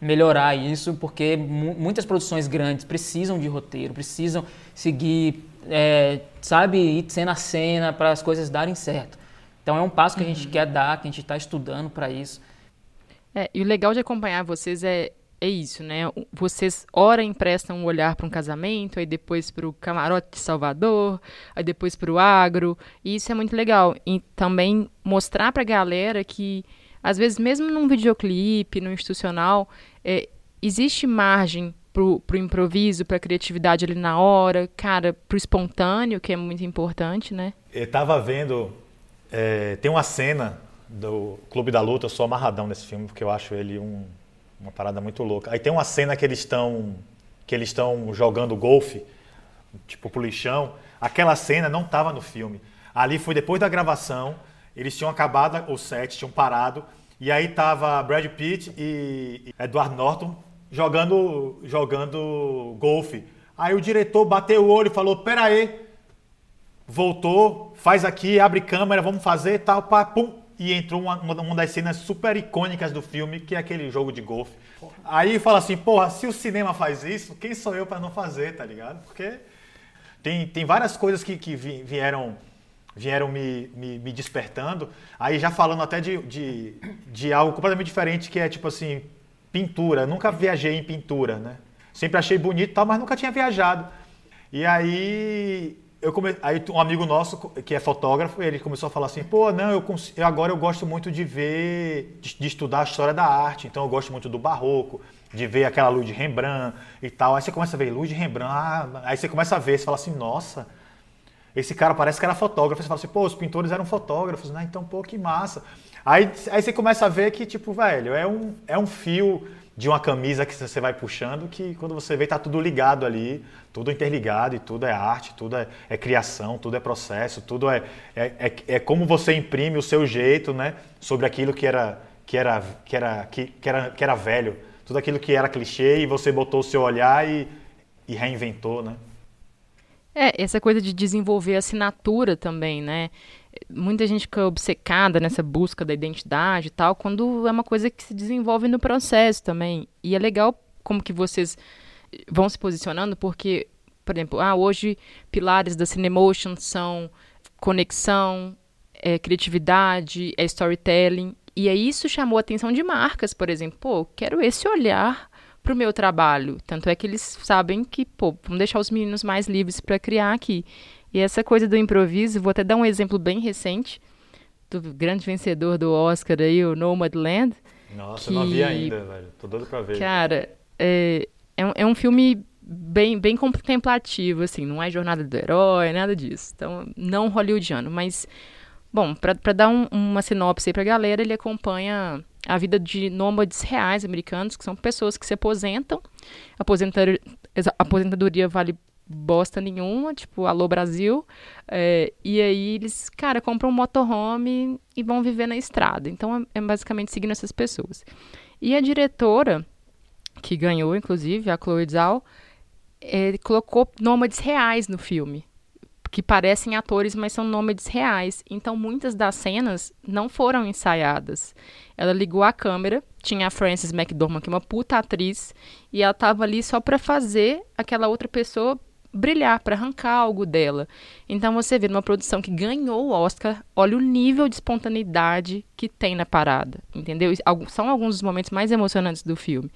S2: melhorar isso, porque muitas produções grandes precisam de roteiro, precisam seguir, é, sabe, ir cena a cena para as coisas darem certo. Então é um passo que a gente uhum. quer dar, que a gente está estudando para isso.
S1: É, e o legal de acompanhar vocês é é isso, né? Vocês ora emprestam um olhar para um casamento, aí depois para o camarote de Salvador, aí depois para o agro, e isso é muito legal. E também mostrar para a galera que, às vezes, mesmo num videoclipe, no institucional, é, existe margem pro, pro improviso, pra criatividade ali na hora, cara, pro espontâneo, que é muito importante, né?
S3: Eu tava vendo, é, tem uma cena do Clube da Luta, eu sou amarradão nesse filme, porque eu acho ele um, uma parada muito louca. Aí tem uma cena que eles estão que eles estão jogando golfe, tipo pro lixão. Aquela cena não tava no filme. Ali foi depois da gravação, eles tinham acabado o set, tinham parado, e aí tava Brad Pitt e Edward Norton jogando, jogando golfe. Aí o diretor bateu o olho e falou: Pera aí, voltou, faz aqui, abre câmera, vamos fazer tal, pá, pum. E entrou uma, uma das cenas super icônicas do filme, que é aquele jogo de golfe. Aí fala assim: Porra, se o cinema faz isso, quem sou eu para não fazer, tá ligado? Porque tem, tem várias coisas que, que vieram vieram me, me, me, despertando. Aí já falando até de, de, de algo completamente diferente, que é tipo assim, pintura. Nunca viajei em pintura, né? Sempre achei bonito, tal, mas nunca tinha viajado. E aí eu come... aí um amigo nosso que é fotógrafo, ele começou a falar assim: "Pô, não, eu, cons... eu agora eu gosto muito de ver, de, de, estudar a história da arte. Então eu gosto muito do barroco, de ver aquela luz de Rembrandt e tal. Aí você começa a ver luz de Rembrandt, ah, aí você começa a ver, você fala assim: "Nossa, esse cara parece que era fotógrafo". Você fala assim: "Pô, os pintores eram fotógrafos, né? Então, pô, que massa". Aí, aí você começa a ver que, tipo, velho, é um, é um fio de uma camisa que você vai puxando que quando você vê tá tudo ligado ali, tudo interligado e tudo é arte, tudo é, é criação, tudo é processo, tudo é, é, é, é, como você imprime o seu jeito, né, sobre aquilo que era que era que era que, que era que era velho, tudo aquilo que era clichê e você botou o seu olhar e, e reinventou, né?
S1: É, essa coisa de desenvolver assinatura também, né? Muita gente fica obcecada nessa busca da identidade e tal, quando é uma coisa que se desenvolve no processo também. E é legal como que vocês vão se posicionando, porque, por exemplo, ah, hoje pilares da Cinemotion são conexão, é, criatividade, é storytelling. E aí isso chamou a atenção de marcas, por exemplo. Pô, quero esse olhar para o meu trabalho. Tanto é que eles sabem que, pô, vamos deixar os meninos mais livres para criar aqui. E essa coisa do improviso, vou até dar um exemplo bem recente do grande vencedor do Oscar aí, o Nomadland.
S3: Nossa, que, eu não vi ainda, velho. Tô doido pra ver.
S1: Cara, é, é, um, é um filme bem, bem contemplativo, assim, não é jornada do herói, nada disso. Então, não hollywoodiano, mas, bom, para dar um, uma sinopse aí pra galera, ele acompanha a vida de nômades reais americanos, que são pessoas que se aposentam. Aposentadoria, aposentadoria vale bosta nenhuma, tipo, alô Brasil. É, e aí eles, cara, compram um motorhome e vão viver na estrada. Então é, é basicamente seguindo essas pessoas. E a diretora, que ganhou, inclusive, a Chloe Zhao, é, colocou nômades reais no filme. Que parecem atores, mas são nômades reais. Então muitas das cenas não foram ensaiadas. Ela ligou a câmera, tinha a Frances McDormand, que é uma puta atriz, e ela tava ali só para fazer aquela outra pessoa brilhar, para arrancar algo dela. Então você vê numa produção que ganhou o Oscar, olha o nível de espontaneidade que tem na parada, entendeu? São alguns dos momentos mais emocionantes do filme.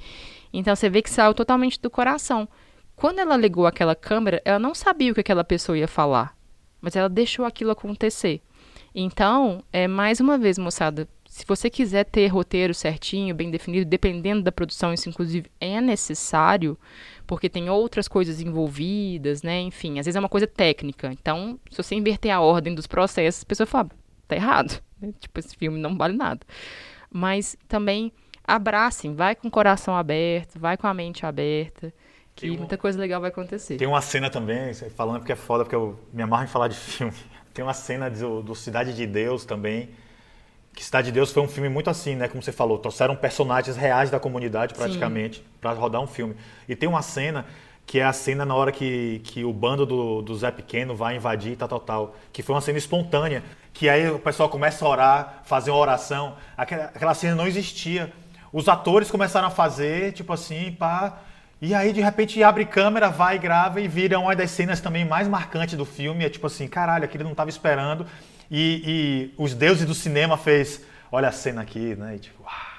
S1: Então você vê que saiu totalmente do coração. Quando ela ligou aquela câmera, ela não sabia o que aquela pessoa ia falar, mas ela deixou aquilo acontecer. Então, é mais uma vez, moçada, se você quiser ter roteiro certinho, bem definido, dependendo da produção, isso inclusive é necessário, porque tem outras coisas envolvidas, né? Enfim, às vezes é uma coisa técnica. Então, se você inverter a ordem dos processos, a pessoa fala, tá errado. Né? Tipo, esse filme não vale nada. Mas também abracem, vai com o coração aberto, vai com a mente aberta, que um... muita coisa legal vai acontecer.
S3: Tem uma cena também, falando porque é foda, porque eu me amarro em falar de filme. Tem uma cena do, do Cidade de Deus também, que Cidade de Deus foi um filme muito assim, né? Como você falou, trouxeram personagens reais da comunidade praticamente para rodar um filme. E tem uma cena que é a cena na hora que, que o bando do, do Zé Pequeno vai invadir tal, tal, tal. Que foi uma cena espontânea. Que aí o pessoal começa a orar, fazer uma oração. Aquela, aquela cena não existia. Os atores começaram a fazer, tipo assim, pá. E aí, de repente, abre câmera, vai, grava e vira uma das cenas também mais marcantes do filme. É tipo assim, caralho, aquele não estava esperando. E, e, os deuses do cinema fez, olha a cena aqui, né? E tipo, ah,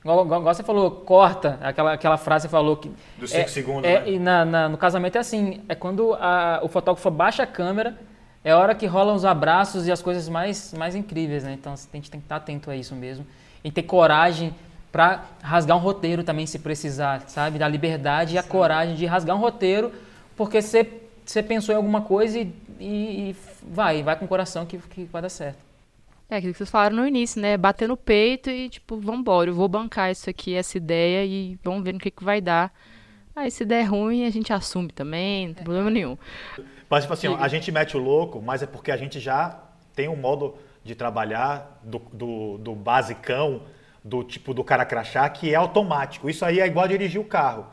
S2: Igual, você falou, corta, aquela, aquela frase que você falou que.
S3: Dos cinco
S2: é,
S3: segundos,
S2: é,
S3: né?
S2: E na, na- no casamento é assim: é quando a- o fotógrafo baixa a câmera, é a hora que rolam os abraços e as coisas mais, mais incríveis, né? Então a gente tem que estar atento a isso mesmo. E ter coragem para rasgar um roteiro também, se precisar, sabe? Da liberdade e a coragem de rasgar um roteiro, porque você, você pensou em alguma coisa e, e- e vai, vai com o coração que, que vai dar certo.
S1: É aquilo que vocês falaram no início, né? Bater no peito e, tipo, vambora, eu vou bancar isso aqui, essa ideia e vamos ver no que, que vai dar. Aí, se der ruim, a gente assume também, não tem problema nenhum.
S3: Mas, tipo assim, ó, a gente mete o louco, mas é porque a gente já tem um modo de trabalhar do, do, do basicão, do tipo do cara crachá, que é automático. Isso aí é igual a dirigir o carro.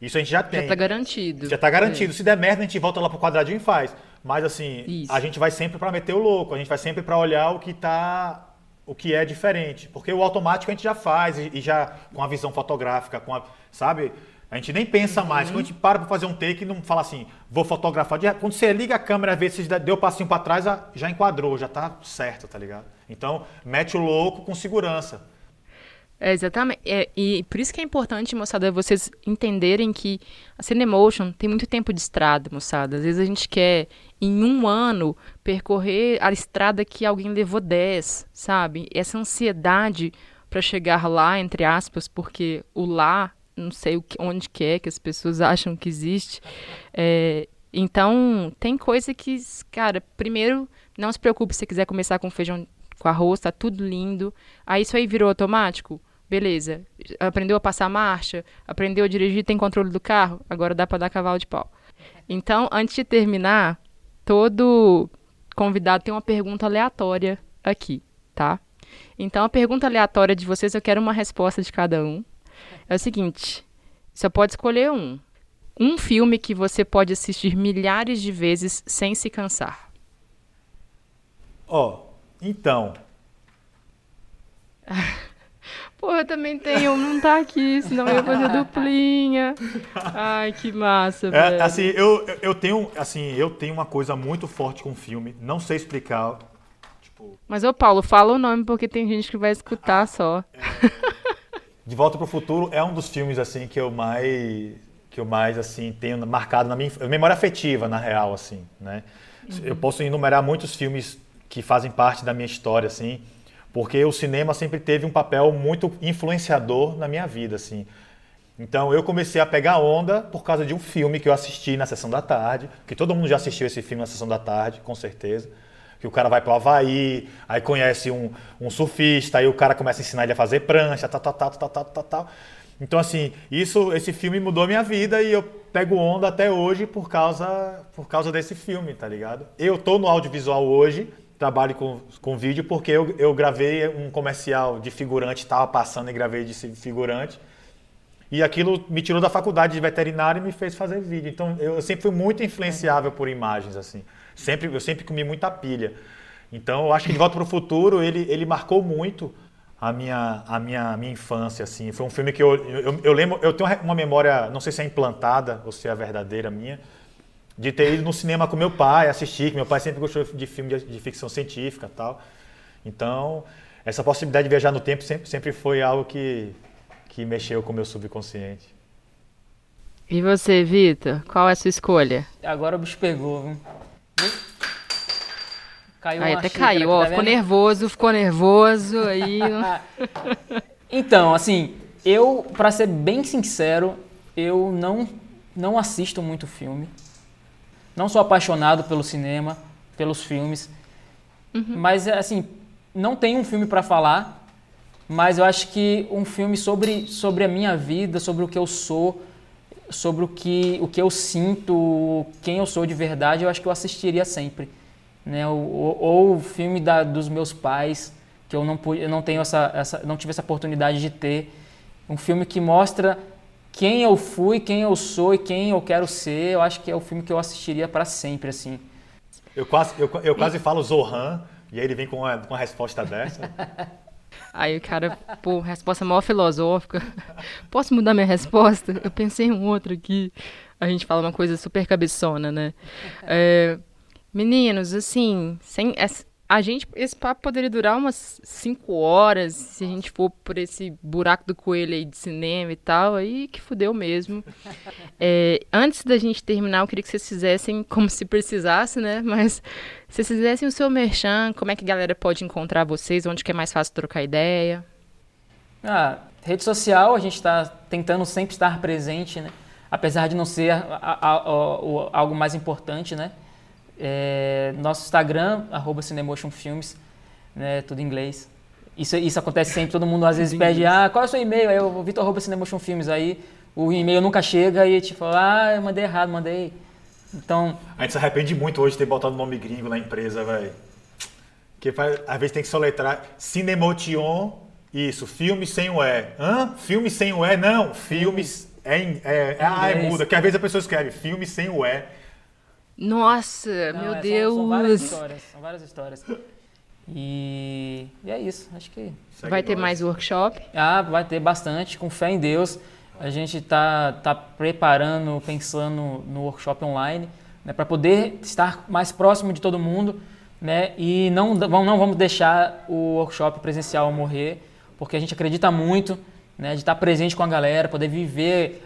S3: Isso a gente já tem.
S1: Já tá garantido.
S3: Já tá garantido. Se der merda, a gente volta lá pro quadradinho e faz. Mas assim,
S1: Isso.
S3: a gente vai sempre para meter o louco, a gente vai sempre para olhar o que tá o que é diferente, porque o automático a gente já faz e, e já com a visão fotográfica, com a, sabe? A gente nem pensa mais. Quando a gente para para fazer um take e não fala assim, vou fotografar. Quando você liga a câmera, vê se deu passinho para trás, já- já enquadrou, já tá certo, tá ligado? Então, mete o louco com segurança.
S1: É, exatamente. É, e por isso que é importante, moçada, vocês entenderem que a Cinemotion tem muito tempo de estrada, moçada. Às vezes a gente quer, em um ano, percorrer a estrada que alguém levou 10, sabe? Essa ansiedade para chegar lá, entre aspas, porque o lá, não sei onde que é que as pessoas acham que existe. É, então, tem coisa que, cara, primeiro, não se preocupe se quiser começar com feijão com arroz, tá tudo lindo. Aí isso aí virou automático? Beleza. Aprendeu a passar marcha, aprendeu a dirigir, tem controle do carro, agora dá para dar cavalo de pau. Então, antes de terminar, todo convidado tem uma pergunta aleatória aqui, tá? Então, a pergunta aleatória de vocês, eu quero uma resposta de cada um. É o seguinte: só pode escolher um. Um filme que você pode assistir milhares de vezes sem se cansar.
S3: Ó, então,
S1: Pô, eu também tenho, um, não tá aqui, senão eu ia fazer duplinha. Ai, que massa,
S3: É,
S1: velho.
S3: assim, eu, eu- tenho, assim, eu tenho uma coisa muito forte com o filme, não sei explicar. Tipo,
S1: Mas, ô Paulo, fala o nome porque tem gente que vai escutar só.
S3: De Volta para o Futuro é um dos filmes assim que eu mais que eu mais assim tenho marcado na minha memória afetiva, na real, assim, né? Eu posso enumerar muitos filmes que fazem parte da minha história, assim, porque o cinema sempre teve um papel muito influenciador na minha vida, assim. Então eu comecei a pegar onda por causa de um filme que eu assisti na sessão da tarde, que todo mundo já assistiu esse filme na sessão da tarde, com certeza. Que o cara vai pro Havaí, aí conhece um, um surfista, aí o cara começa a ensinar ele a fazer prancha, tal, tal, tal, tal, tal, tal, tal. Então, assim, isso, esse filme mudou minha vida e eu pego onda até hoje por causa, por causa desse filme, tá ligado? Eu tô no audiovisual hoje, trabalho com, com vídeo, porque eu, eu gravei um comercial de figurante, tava passando e gravei de figurante. E aquilo me tirou da faculdade de veterinário e me fez fazer vídeo. Então eu sempre fui muito influenciável por imagens assim. Sempre eu sempre comi muita pilha. Então eu acho que De Volta para o Futuro ele, ele marcou muito a minha a minha a minha infância assim. Foi um filme que eu, eu, eu lembro eu tenho uma memória não sei se é implantada ou se é verdadeira minha de ter ido no cinema com meu pai assistir. Que meu pai sempre gostou de filme de, de ficção científica e tal. Então essa possibilidade de viajar no tempo sempre, sempre foi algo que que mexeu com o meu subconsciente.
S1: E você, Vitor? Qual é a sua escolha?
S2: Agora o bicho pegou, viu? Caiu
S1: Aí até
S2: xícara
S1: caiu, ó.
S2: tá
S1: ficou nervoso, ficou nervoso. Aí.
S2: Então, assim, eu, pra ser bem sincero, eu não, não assisto muito filme. Não sou apaixonado pelo cinema, pelos filmes. Mas, assim, não tem um filme pra falar, mas eu acho que um filme sobre, sobre a minha vida, sobre o que eu sou, sobre o que, o que eu sinto, quem eu sou de verdade, eu acho que eu assistiria sempre. Né? Ou, ou- o filme da, dos meus pais, que eu não, eu não tenho essa, essa, não tive essa oportunidade de ter. Um filme que mostra quem eu fui, quem eu sou e quem eu quero ser. Eu acho que é o filme que eu assistiria para sempre, assim.
S3: Eu quase, eu, eu quase falo Zohan, e aí ele vem com uma, com uma resposta dessa.
S1: Aí o cara, pô, resposta maior filosófica. Posso mudar minha resposta? Eu pensei em um outro aqui. A gente fala uma coisa super cabeçona, né? É, meninos, assim, sem, essa- a gente, esse papo poderia durar umas 5 horas, se a gente for por esse buraco do coelho aí de cinema e tal, aí que fudeu mesmo. É, antes da gente terminar, eu queria que vocês fizessem, como se precisasse, né? Mas se vocês fizessem o seu merchan, como é que a galera pode encontrar vocês, onde que é mais fácil trocar ideia?
S2: Ah, rede social, a gente está tentando sempre estar presente, né? Apesar de não ser a, a, a, algo mais importante, né? É, nosso Instagram, arroba Cinemotionfilmes, né, tudo em inglês. Isso, isso acontece sempre, todo mundo às vezes pede, ah, qual é o seu e-mail? Aí eu, Vitor arroba Cinemotionfilmes, aí o e-mail nunca chega e tipo, ah, eu mandei errado, mandei... Então...
S3: A gente se arrepende muito hoje de ter botado o nome gringo na empresa, velho. Porque às vezes tem que soletrar Cinemotion, isso, filme sem o E. Hã? Filme sem o E? Não, filmes... É, é, é, ah, é muda, que às vezes a pessoa escreve filme sem o E.
S1: Nossa, Não, meu
S2: é,
S1: Deus.
S2: São, são, várias histórias, são várias histórias. E, e é isso, acho que...
S1: Segue vai ter nós. mais workshop?
S2: Ah, vai ter bastante, com fé em Deus. A gente está tá preparando, pensando no workshop online, né, para poder estar mais próximo de todo mundo, né, e não, não vamos deixar o workshop presencial morrer, porque a gente acredita muito, né, de estar presente com a galera, poder viver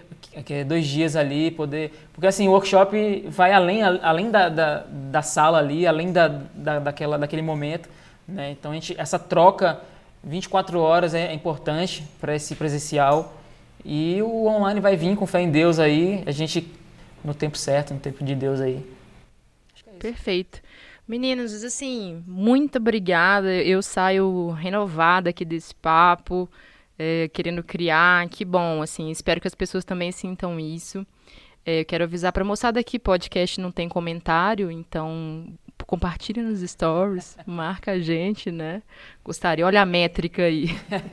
S2: dois dias ali, poder. Porque assim, o workshop vai além, além da, da, da sala ali, além da, da, daquela, daquele momento. Né? Então a gente, essa troca 24 horas é, é importante para esse presencial. E o online vai vir com fé em Deus aí, a gente no tempo certo, no tempo de Deus aí.
S1: É Perfeito. Meninos, assim, muito obrigada. Eu saio renovada aqui desse papo é, querendo criar. Que bom, assim, espero que as pessoas também sintam isso. É, quero avisar para a moçada que podcast não tem comentário, então compartilhe nos stories, marca a gente, né? Gostaria, olha a métrica aí.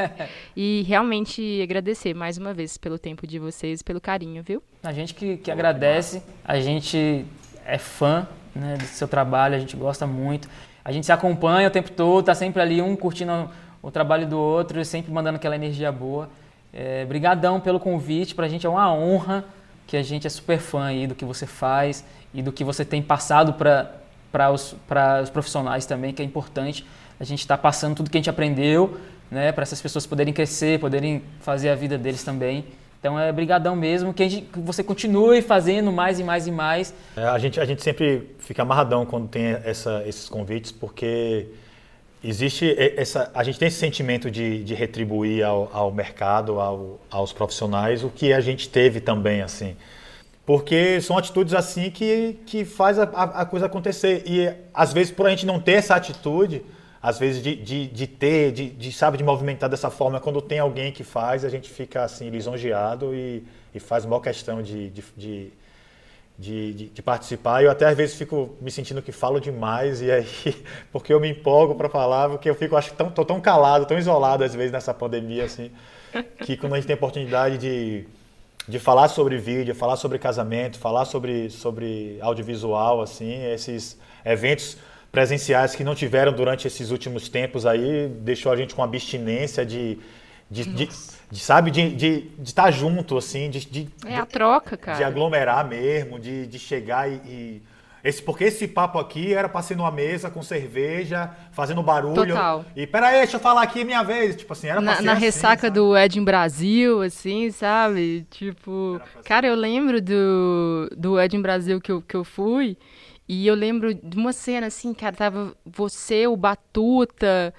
S1: e realmente agradecer mais uma vez pelo tempo de vocês, pelo carinho, viu?
S2: A gente que, que agradece, a gente é fã né, do seu trabalho, a gente gosta muito. A gente se acompanha o tempo todo, tá sempre ali um curtindo o trabalho do outro, sempre mandando aquela energia boa. É, brigadão pelo convite, para a gente é uma honra que a gente é super fã aí do que você faz e do que você tem passado para os, os profissionais também, que é importante. A gente está passando tudo que a gente aprendeu, né, para essas pessoas poderem crescer, poderem fazer a vida deles também. Então é brigadão mesmo, que, gente, que você continue fazendo mais e mais e mais.
S3: É, a, gente, a gente sempre fica amarradão quando tem essa, esses convites, porque Existe essa, a gente tem esse sentimento de, de retribuir ao, ao mercado, ao, aos profissionais, o que a gente teve também, assim. Porque são atitudes assim que, que faz a, a coisa acontecer. E às vezes, por a gente não ter essa atitude, às vezes de, de, de ter, de, de, sabe, de movimentar dessa forma, quando tem alguém que faz, a gente fica assim, lisonjeado e, e faz uma questão de, de, de de, de, de, participar. Eu até às vezes fico me sentindo que falo demais e aí porque eu me empolgo para falar, porque eu fico acho que tão, tô tão calado, tão isolado às vezes nessa pandemia assim, que quando a gente tem a oportunidade de, de falar sobre vídeo, falar sobre casamento, falar sobre sobre audiovisual assim, esses eventos presenciais que não tiveram durante esses últimos tempos aí, deixou a gente com abstinência de de, de, de, sabe, de estar de, de estar junto, assim, de, de,
S1: É a troca, cara.
S3: De aglomerar mesmo, de, de chegar e, e... Esse, porque esse papo aqui era para ser numa mesa com cerveja, fazendo barulho. Total. E peraí, deixa eu falar aqui minha vez. Tipo assim, era pra
S1: Na, na
S3: assim,
S1: ressaca
S3: sabe?
S1: do Ed em Brasil, assim, sabe? Tipo. Cara, eu lembro do, do Ed em Brasil que eu, que eu fui. E eu lembro de uma cena assim, cara, tava você, o Batuta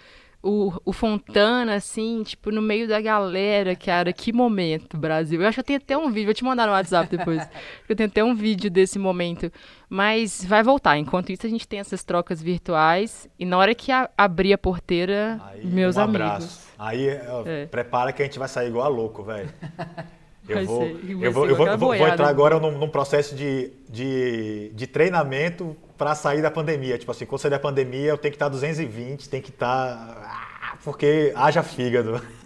S1: o, o Fontana, assim, tipo, no meio da galera, cara. Que momento, Brasil. Eu acho que eu tenho até um vídeo, vou te mandar no WhatsApp depois. eu tenho até um vídeo desse momento. Mas vai voltar. Enquanto isso, a gente tem essas trocas virtuais. E na hora que a, abrir a porteira, Aí, meus um amigos. Abraço.
S3: Aí, ó, é. prepara que a gente vai sair igual a louco, velho. Eu vou, eu, vou, eu vou, vou, entrar agora num, num processo de, de, de treinamento para sair da pandemia. Tipo assim, quando sair da pandemia, eu tenho que estar 220, tem que estar. Ah, porque haja fígado.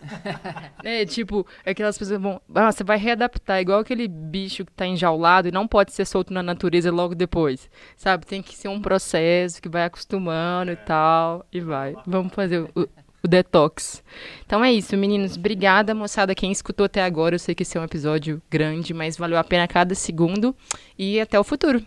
S1: É, tipo, aquelas pessoas vão. Ah, você vai readaptar, igual aquele bicho que está enjaulado e não pode ser solto na natureza logo depois. Sabe? Tem que ser um processo que vai acostumando e tal. E vai. Vamos fazer o, o detox. Então é isso, meninos. Obrigada, moçada, quem escutou até agora. Eu sei que esse é um episódio grande, mas valeu a pena cada segundo. E até o futuro.